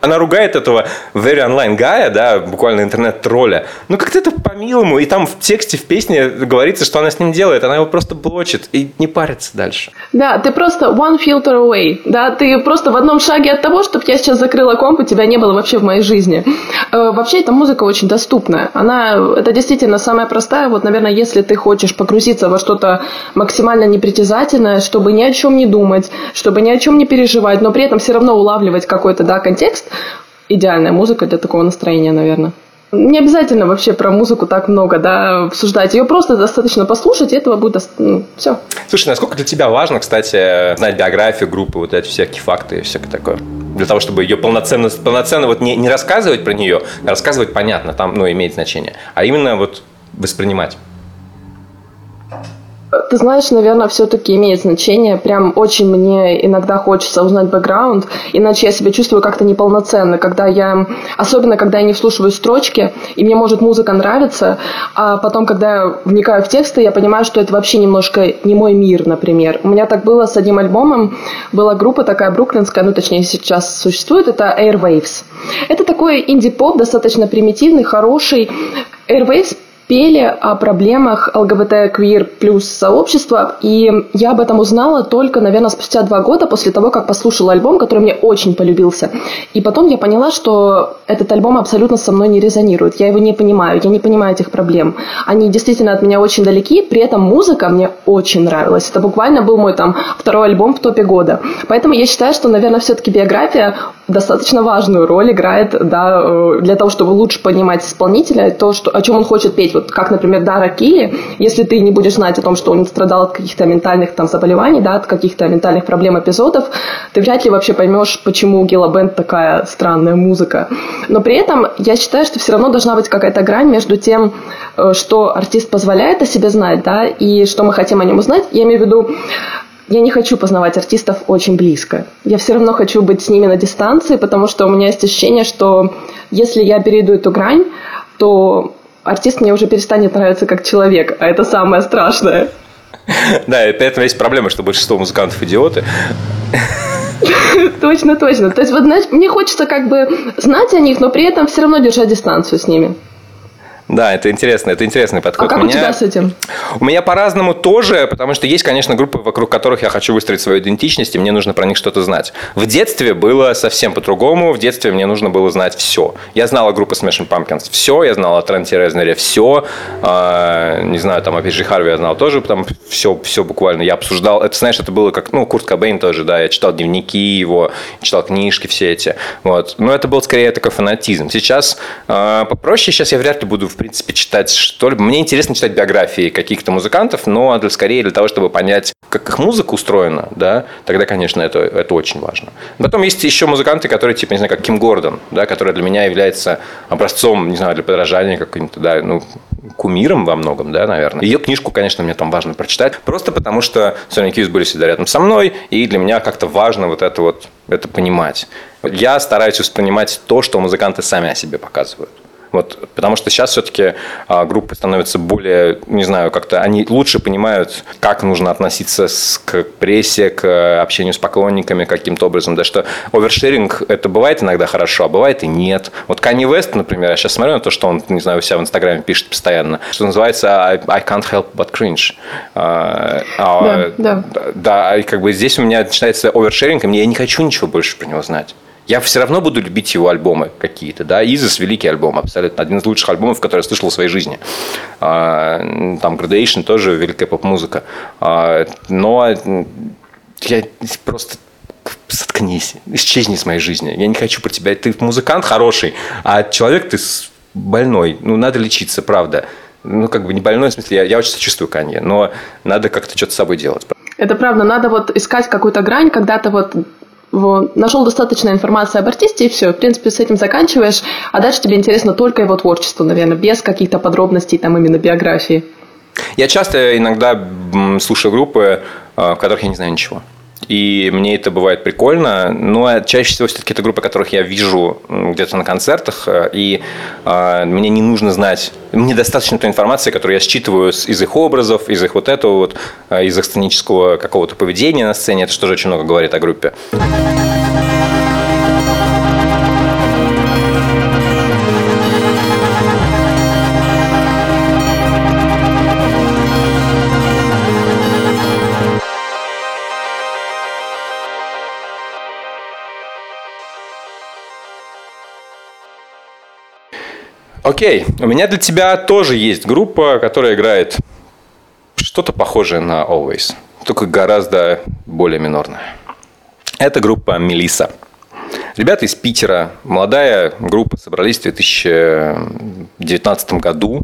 Она ругает этого very online гая, да, буквально интернет-тролля. Ну, как-то это по-милому. И там в тексте, в песне говорится, что она с ним делает. Она его просто блочит и не парится дальше. Да, ты просто one filter away. Да, ты просто в одном шаге от того, чтобы я сейчас закрыла комп, и тебя не было вообще в моей жизни. Э, Вообще, эта музыка очень доступная. Она, это действительно самая простая. Вот, наверное, если ты хочешь погрузиться во что-то максимально непритязательное, чтобы ни о чем не думать, чтобы ни о чем не переживать, но при этом все равно улавливать какой-то, да, контекст, идеальная музыка для такого настроения, наверное. Не обязательно вообще про музыку так много, да, обсуждать. Ее просто достаточно послушать, и этого будет все. Слушай, насколько для тебя важно, кстати, знать биографию группы, вот эти всякие факты и всякое такое? Для того, чтобы ее полноценно, полноценно вот не, не рассказывать про нее, а рассказывать понятно, там, ну, имеет значение, а именно вот воспринимать. Ты знаешь, наверное, все-таки имеет значение. Прям очень мне иногда хочется узнать бэкграунд, иначе я себя чувствую как-то неполноценно, когда я, особенно когда я не вслушиваю строчки, и мне может музыка нравиться, а потом, когда я вникаю в тексты, я понимаю, что это вообще немножко не мой мир, например. У меня так было с одним альбомом, была группа такая бруклинская, ну точнее сейчас существует, это Airwaves. Это такой инди-поп, достаточно примитивный, хороший. Airwaves пели о проблемах ЛГБТ-квир плюс сообщества, и я об этом узнала только, наверное, спустя два года после того, как послушала альбом, который мне очень полюбился. И потом я поняла, что этот альбом абсолютно со мной не резонирует, я его не понимаю, я не понимаю этих проблем. Они действительно от меня очень далеки, при этом музыка мне очень нравилась. Это буквально был мой там второй альбом в топе года. Поэтому я считаю, что, наверное, все-таки биография достаточно важную роль играет да, э, для того, чтобы лучше понимать исполнителя, то, что, о чем он хочет петь. Вот как, например, Дара Кили, если ты не будешь знать о том, что он страдал от каких-то ментальных там заболеваний, да, от каких-то ментальных проблем, эпизодов, ты вряд ли вообще поймешь, почему у Гила Бенд такая странная музыка. Но при этом я считаю, что все равно должна быть какая-то грань между тем, э, что артист позволяет о себе знать, да, и что мы хотим о нем узнать. Я имею в виду, я не хочу познавать артистов очень близко. Я все равно хочу быть с ними на дистанции, потому что у меня есть ощущение, что если я перейду эту грань, то артист мне уже перестанет нравиться как человек, а это самое страшное. Да, и при этом есть проблема, что большинство музыкантов идиоты. Точно, точно. То есть, вот, знаешь, мне хочется как бы знать о них, но при этом все равно держать дистанцию с ними. Да, это интересно, это интересный А подход. как у меня, тебя с этим? У меня по-разному тоже, потому что есть, конечно, группы, вокруг которых я хочу выстроить свою идентичность, и мне нужно про них что-то знать. В детстве было совсем по-другому. В детстве мне нужно было знать все. Я знал о группе Smashing Pumpkins все, я знал о Тренте Резнере все. А, не знаю, там о Пиджи Харви я знал тоже, там все, все буквально. Я обсуждал, это, знаешь, это было как, ну, Курт Кобейн тоже, да, я читал дневники его, читал книжки все эти. Вот. Но это был скорее такой фанатизм. Сейчас э, попроще, сейчас я вряд ли буду, в принципе, читать что-либо. Мне интересно читать биографии каких-то музыкантов, но для, скорее для того, чтобы понять, как их музыка устроена, да, тогда, конечно, это, это очень важно. Потом есть еще музыканты, которые, типа, не знаю, как Ким Гордон, да, который для меня является образцом, не знаю, для подражания каким-то, да, ну, кумиром во многом, да, наверное. Ее книжку, конечно, мне там важно прочитать, просто потому что Sonic Youth были всегда рядом со мной, и для меня как-то важно вот это вот, это понимать. Я стараюсь воспринимать то, что музыканты сами о себе показывают. Вот, потому что сейчас все-таки а, группы становятся более, не знаю, как-то они лучше понимают, как нужно относиться с, к прессе, к общению с поклонниками каким-то образом. Да, что овершеринг это бывает иногда хорошо, а бывает и нет. Вот Kanye West, например, я сейчас смотрю на то, что он, не знаю, у себя в Инстаграме пишет постоянно, что называется I, I can't help but cringe. А, а, Да, да. да, и как бы здесь у меня начинается овершеринг, и мне я не хочу ничего больше про него знать. Я все равно буду любить его альбомы какие-то, да, Изис великий альбом, абсолютно один из лучших альбомов, который я слышал в своей жизни. А, Там Gradation тоже великая поп-музыка. А, Но я просто соткнись, исчезни из моей жизни. Я не хочу про тебя. Ты музыкант хороший, а человек ты с- больной. Ну, надо лечиться, правда. Ну, как бы не больной, в смысле, я, я очень сочувствую Канье, но надо как-то что-то с собой делать. Это правда, надо вот искать какую-то грань, когда ты вот вот, нашел достаточно информации об артисте, и все, в принципе, с этим заканчиваешь, а дальше тебе интересно только его творчество, наверное, без каких-то подробностей, там, именно биографии. Я часто иногда слушаю группы, э, в которых я не знаю ничего. И мне это бывает прикольно, но чаще всего все-таки это группы, которых я вижу где-то на концертах, э, и э, мне не нужно знать, мне достаточно той информации, которую я считываю из их образов, из их вот этого вот, э, из их сценического какого-то поведения на сцене, это же тоже очень много говорит о группе. Окей, у меня для тебя тоже есть группа, которая играет что-то похожее на Always, только гораздо более минорное. Это группа Мелиса. Ребята из Питера, молодая группа, собрались в 2019 году,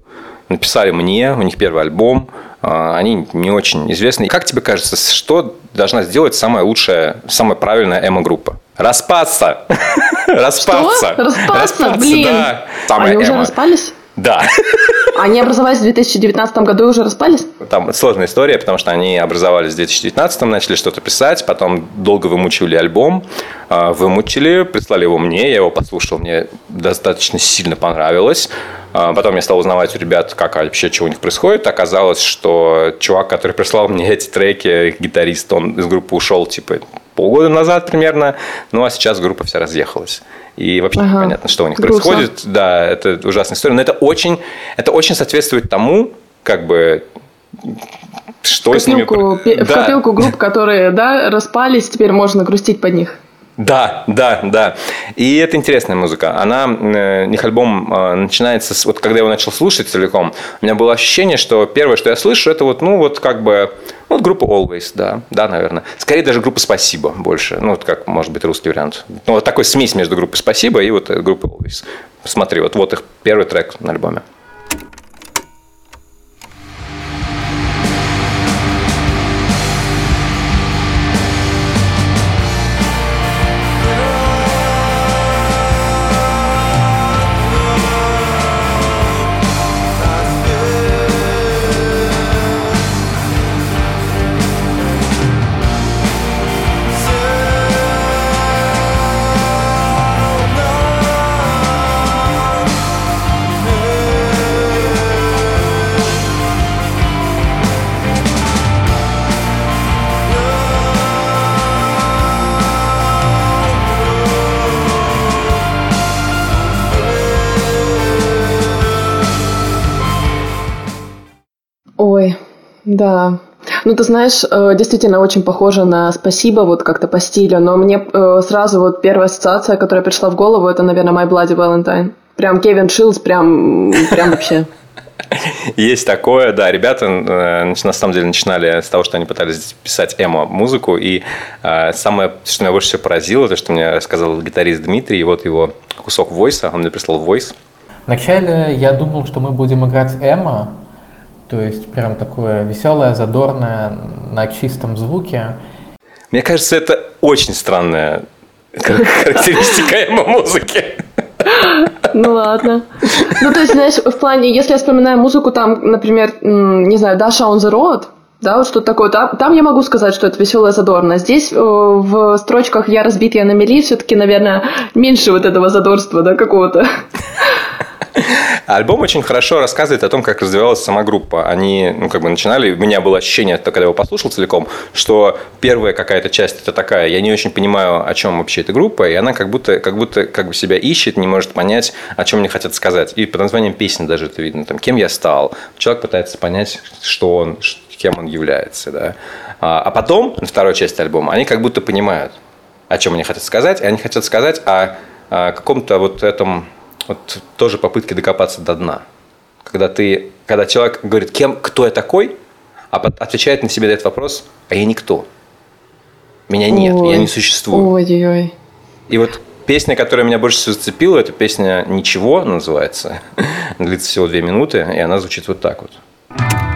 написали мне, у них первый альбом, а, они не очень известны. Как тебе кажется, что должна сделать самая лучшая, самая правильная эмо-группа? Распаться! [LAUGHS] [LAUGHS] Распаться! Распаться? Блин! да. Самая Они уже распались? Да. Они образовались в 2019 году и уже распались? Там сложная история, потому что они образовались в 2019 начали что-то писать, потом долго вымучивали альбом, а, вымучили, прислали его мне, я его послушал, мне достаточно сильно понравилось. А, Потом я стал узнавать у ребят, как вообще, что у них происходит. Оказалось, что чувак, который прислал мне эти треки, гитарист, он из группы ушел, типа, полгода назад примерно, ну а сейчас группа вся разъехалась. И вообще Ага. непонятно, что у них Грустно. происходит. Да, это ужасная история. Но это очень, это очень соответствует тому, как бы, что с ними... Копилку, про- пе- в Да. копилку групп, которые, да, распались, теперь можно грустить под них. Да, да, да. И это интересная музыка. Она, э, их альбом э, начинается с... Вот когда я его начал слушать целиком, у меня было ощущение, что первое, что я слышу, это вот, ну, вот как бы... Ну, вот группа Always, да, да, наверное. Скорее даже группа Спасибо больше. Ну, вот как, может быть, русский вариант. Ну, вот такой смесь между группой Спасибо и вот э, группой Always. Посмотри, вот, вот их первый трек на альбоме. Да. Ну, ты знаешь, э, действительно очень похоже на «Спасибо», вот как-то по стилю, но мне э, сразу вот первая ассоциация, которая пришла в голову, это, наверное, «My Bloody Valentine». Прям Кевин Шилдс, прям, прям вообще. Есть такое, да, ребята э, нач- на самом деле начинали с того, что они пытались писать эмо-музыку, и э, самое, что меня больше всего поразило, то, что мне рассказал гитарист Дмитрий, и вот его кусок войса, он мне прислал войс, Вначале я думал, что мы будем играть эмо, то есть прям такое веселое, задорное, на чистом звуке. Мне кажется, это очень странная хар- характеристика эмо-музыки. Ну ладно. Ну, то есть, знаешь, в плане, если я вспоминаю музыку, там, например, не знаю, Даша on the road, да, вот что-то такое, там, там я могу сказать, что это веселое задорно. Здесь э, в строчках «Я разбит, я на мели» все-таки, наверное, меньше вот этого задорства, да, какого-то. Альбом очень хорошо рассказывает о том, как развивалась сама группа. Они, ну, как бы начинали, у меня было ощущение, когда я его послушал целиком, что первая какая-то часть это такая, я не очень понимаю, о чем вообще эта группа, и она как будто, как будто как бы себя ищет, не может понять, о чем мне хотят сказать. И по названиям песни даже это видно, там, кем я стал. Человек пытается понять, что он, кем он является, да. А а потом, на второй части альбома, они как будто понимают, о чем они хотят сказать, и они хотят сказать о, о каком-то вот этом вот тоже попытке докопаться до дна. Когда ты, когда человек говорит, кем, кто я такой, а отвечает на себе на этот вопрос, а я никто. Меня нет, я Ой. не существую. Ой-ой-ой. И вот песня, которая меня больше всего зацепила, это песня «Ничего» называется. [LAUGHS] Длится всего две минуты, и она звучит вот так вот.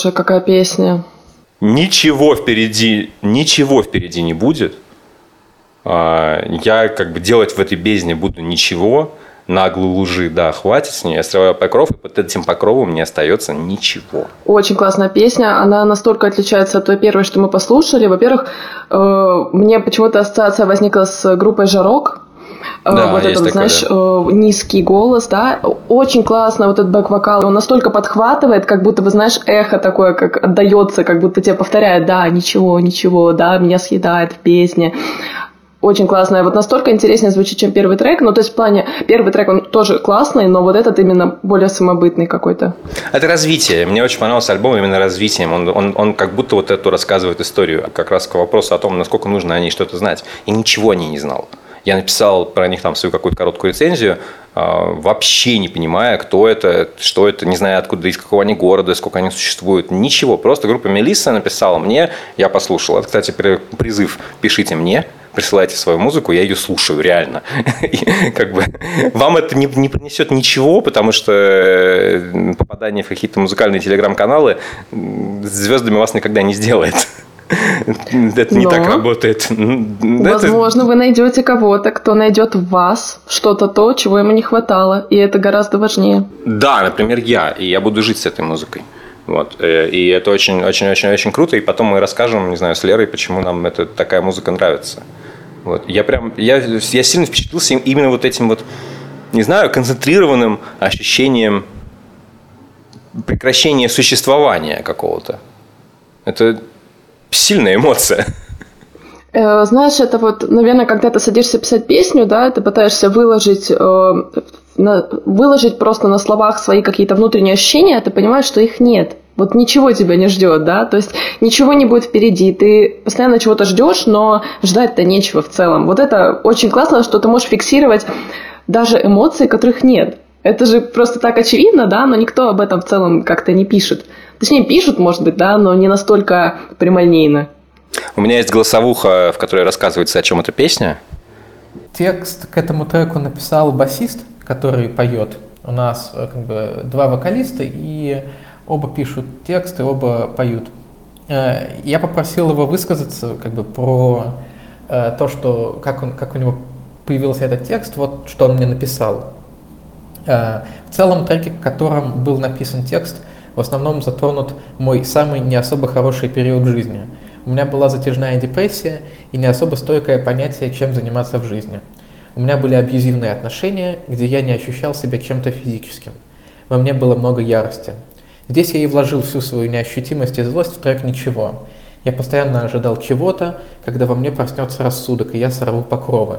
Хорошая какая песня. Ничего впереди, ничего впереди не будет. А, Я как бы делать в этой бездне буду ничего. Наглой лжи, да, хватит с нее. Я срываю покров, и под этим покровом не остается ничего. Очень классная песня. Она настолько отличается от той первой, что мы послушали. Во-первых, э, мне почему-то ассоциация возникла с группой Жарок. Э, Да, вот этот, такое, знаешь, э, низкий голос, да, очень классно вот этот бэк-вокал, он настолько подхватывает, как будто бы, знаешь, эхо такое, как отдается, как будто тебе повторяет, да, ничего, ничего, да, меня съедает в песне. Очень классно. Вот настолько интереснее звучит, чем первый трек. Ну, то есть, в плане, первый трек, он тоже классный, но вот этот именно более самобытный какой-то. Это развитие. Мне очень понравился альбом именно развитием. Он, он, он как будто вот эту рассказывает историю. Как раз к вопросу о том, насколько нужно о ней что-то знать. И ничего о ней не знал. Я написал про них там свою какую-то короткую рецензию, а, вообще не понимая, кто это, что это, не зная откуда, из какого они города, сколько они существуют. Ничего. Просто группа Мелисса написала мне, я послушал. Это, кстати, при- призыв «пишите мне», присылайте свою музыку, я ее слушаю, реально. [LAUGHS] И как бы вам это не, не принесет ничего, потому что э, попадание в какие-то музыкальные телеграм-каналы звездами вас никогда не сделает. Это не так работает. Возможно, вы найдете кого-то, кто найдет в вас что-то то, чего ему не хватало, и это гораздо важнее. Да, например, я, и я буду жить с этой музыкой. Вот. э, И это очень-очень-очень-очень круто. И потом мы расскажем, не знаю, с Лерой, почему нам эта такая музыка нравится. Вот. Я прям, я, я сильно впечатлился им- именно вот этим вот, не знаю, концентрированным ощущением прекращения существования какого-то. Это сильная эмоция. Э, Знаешь, это вот, наверное, когда ты садишься писать песню, да, ты пытаешься выложить, э, на- выложить просто на словах свои какие-то внутренние ощущения, а ты понимаешь, что их нет. Вот ничего тебя не ждет, да, то есть ничего не будет впереди, ты постоянно чего-то ждешь, но ждать-то нечего в целом. Вот это очень классно, что ты можешь фиксировать даже эмоции, которых нет. Это же просто так очевидно, да, но никто об этом в целом как-то не пишет. Точнее, пишут, может быть, да, но не настолько прямолинейно. У меня есть голосовуха, в которой рассказывается, о чем эта песня. Текст к этому треку написал басист, который поет. У нас э, как бы два вокалиста, и оба пишут тексты, оба поют. Э, Я попросил его высказаться как бы про э, то, что как, он, как у него появился этот текст, вот что он мне написал. В целом треке, в котором был написан текст, в основном затронут мой самый не особо хороший период жизни. У меня была затяжная депрессия и не особо стойкое понятие, чем заниматься в жизни. У меня были абьюзивные отношения, где я не ощущал себя чем-то физическим. Во мне было много ярости. Здесь я и вложил всю свою неощутимость и злость в трек «Ничего». Я постоянно ожидал чего-то, когда во мне проснется рассудок, и я сорву покровы.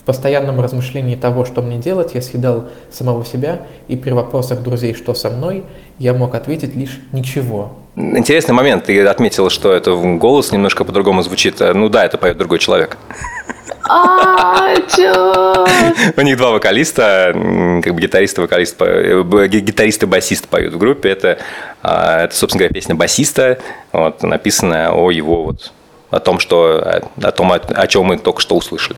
В постоянном размышлении того, что мне делать, я съедал самого себя, и при вопросах друзей «что со мной?» я мог ответить лишь «ничего». Интересный момент. Ты отметила, что это голос немножко по-другому звучит. Ну да, это поет другой человек. А? У них два вокалиста, как бы гитарист и вокалист, по- э, гитарист и басист поют в группе. Это, а, это, собственно говоря, песня басиста, вот, написанная о его вот о том, что о, о том, о, о чем мы только что услышали.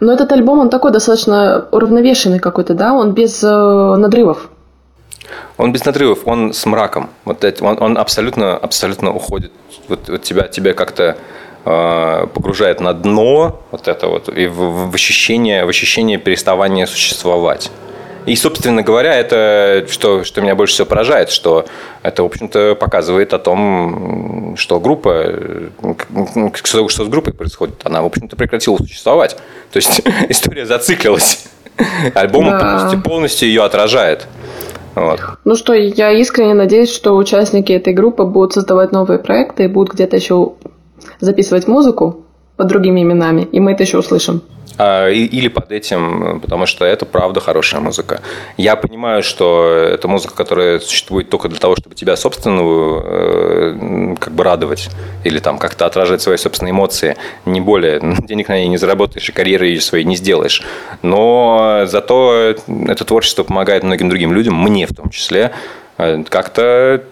Но этот альбом, он такой достаточно уравновешенный какой-то, да? Он без э, надрывов. Он без надрывов, он с мраком. Вот это, он, он абсолютно, абсолютно уходит. Вот, вот тебя, тебя как-то э, погружает на дно вот это вот и в, в ощущение, в ощущение переставания существовать. И, собственно говоря, это что, что меня больше всего поражает, что это, в общем-то, показывает о том, что группа, что, что с группой происходит. Она, в общем-то, прекратила существовать. То есть [LAUGHS] история зациклилась. Альбом Да. полностью, полностью ее отражает. Вот. Ну что, я искренне надеюсь, что участники этой группы будут создавать новые проекты и будут где-то еще записывать музыку под другими именами, и мы это еще услышим. А, Или под этим, потому что это правда хорошая музыка. Я понимаю, что это музыка, которая существует только для того, чтобы тебя собственную э, как бы радовать или там как-то отражать свои собственные эмоции. Не более. [LAUGHS] Денег на ней не заработаешь и карьеры ее своей не сделаешь. Но зато это творчество помогает многим другим людям, мне в том числе, э, как-то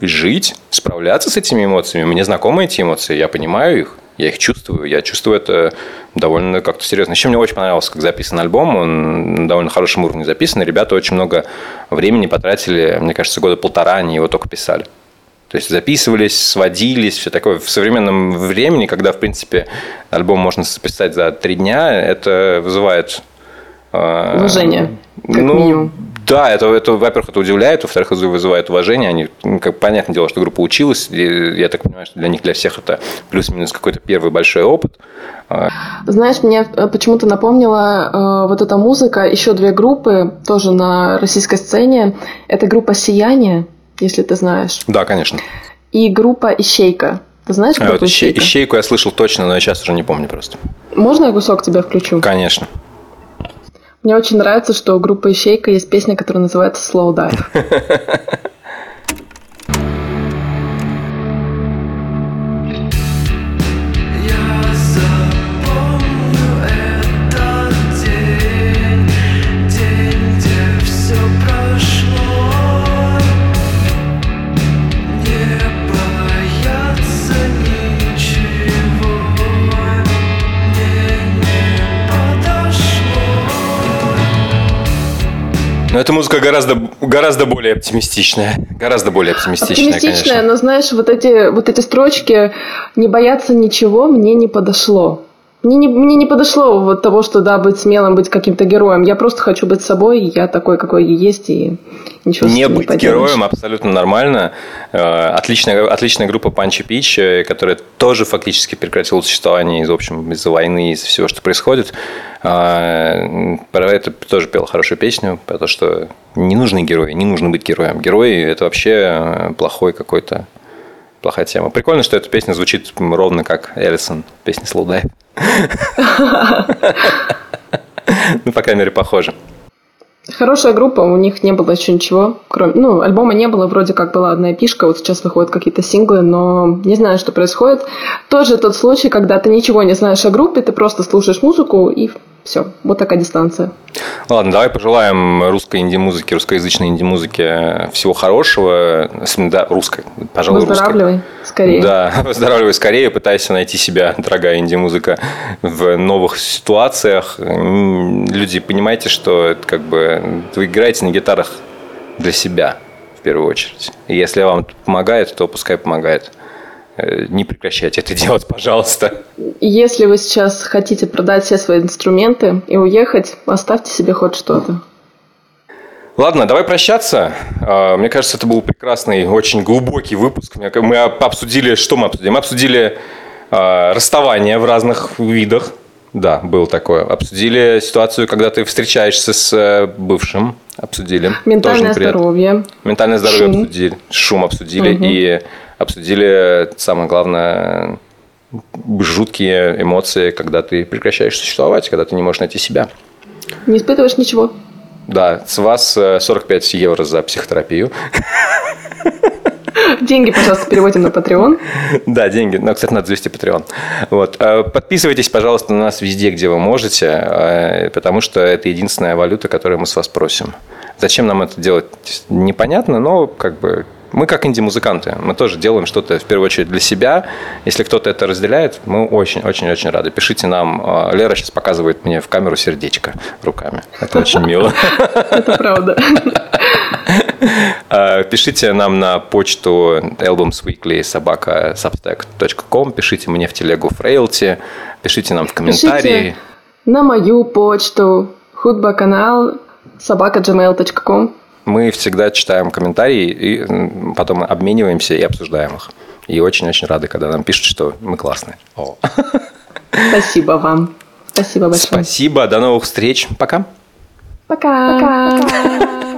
жить, справляться с этими эмоциями. Мне знакомы эти эмоции, я понимаю их, я их чувствую. Я чувствую это довольно как-то серьезно. Еще мне очень понравилось, как записан альбом. Он на довольно хорошем уровне записан. Ребята очень много времени потратили, мне кажется, года полтора они его только писали. То есть записывались, сводились, все такое. В современном времени, когда, в принципе, альбом можно записать за три дня, это вызывает... э, Уважение, как ну, минимум. Да, это, это, во-первых, это удивляет, во-вторых, это вызывает уважение. Они, ну, как понятное дело, что группа училась, и я так понимаю, что для них, для всех это плюс-минус какой-то первый большой опыт. А, Знаешь, мне э, почему-то напомнила э, вот эта музыка, еще две группы, тоже на российской сцене. Это группа «Сияние», если ты знаешь, Да, конечно. и группа «Ищейка». Ты знаешь А группу вот ищей- «Ищейка»? ищейку я слышал точно, но я сейчас уже не помню просто. Можно я кусок тебя включу? Конечно. Мне очень нравится, что у группы «Ищейка» есть песня, которая называется «Slow Dive». [LAUGHS] Но эта музыка гораздо, гораздо более оптимистичная. Гораздо более оптимистичная, Оптимистичная, конечно. но знаешь, вот эти, вот эти строчки «не бояться ничего» мне не подошло. Мне не, мне не подошло вот того, что да, быть смелым, быть каким-то героем. Я просто хочу быть собой, я такой, какой я есть, и ничего с Не этим быть поделаешь. героем абсолютно нормально. Э, Отличная, отличная группа Панчи Пич, э, которая тоже фактически прекратила существование из, в общем, из-за войны, из всего, что происходит. А, Про это тоже пел хорошую песню, про то, что не нужны герои, не нужно быть героем. Герои – это вообще э, плохой какой-то плохая тема. Прикольно, что эта песня звучит ровно как Эллисон, песня Dive. [LAUGHS] Ну, по крайней мере, похоже. Хорошая группа, у них не было еще ничего, кроме... Ну, альбома не было, вроде как была одна пишка, вот сейчас выходят какие-то синглы, но не знаю, что происходит. Тоже тот случай, когда ты ничего не знаешь о группе, ты просто слушаешь музыку и Все, вот такая дистанция. Ладно, давай пожелаем русской инди-музыке, русскоязычной инди-музыке всего хорошего. Да, русской, пожалуй, русской. Выздоравливай скорее. Да, [LAUGHS] выздоравливай скорее, пытайся найти себя, дорогая инди-музыка, в новых ситуациях. Люди, понимаете, что это как бы вы играете на гитарах для себя в первую очередь. И если вам помогает, то пускай помогает. Э, Не прекращайте это делать, пожалуйста. Если вы сейчас хотите продать все свои инструменты и уехать, оставьте себе хоть что-то. Ладно, давай прощаться. А, Мне кажется, это был прекрасный, очень глубокий выпуск. Мы об- обсудили, что мы обсудили? Мы обсудили а, расставание в разных видах. Да, было такое. Обсудили ситуацию, когда ты встречаешься с э, бывшим. Обсудили. Тоже Ментальное неприятно. здоровье. Ментальное здоровье Шум. обсудили. Шум обсудили. Мгм. И обсудили, самое главное, жуткие эмоции, когда ты прекращаешь существовать, когда ты не можешь найти себя. Не испытываешь ничего. Да, с вас э, 45 евро за психотерапию. [LAUGHS] Деньги, пожалуйста, переводим на Patreon. Да, деньги. Но, кстати, надо завести Patreon. Вот. Э, Подписывайтесь, пожалуйста, на нас везде, где вы можете, э, потому что это единственная валюта, которую мы с вас просим. Зачем нам это делать, непонятно, но как бы мы как инди-музыканты, мы тоже делаем что-то в первую очередь для себя. Если кто-то это разделяет, мы очень-очень-очень рады. Пишите нам. Э, Лера сейчас показывает мне в камеру сердечко руками. Это очень мило. Это правда. Э, Пишите нам на почту albumsweekly собака substack.com, пишите мне в телегу Фрейлти, пишите нам в комментарии. Пишите на мою почту худбаканал собака.gmail.com Мы всегда читаем комментарии и потом обмениваемся и обсуждаем их. И очень-очень рады, когда нам пишут, что мы классные. О. Спасибо вам. Спасибо большое. Спасибо, до новых встреч. Пока. Пока. Пока.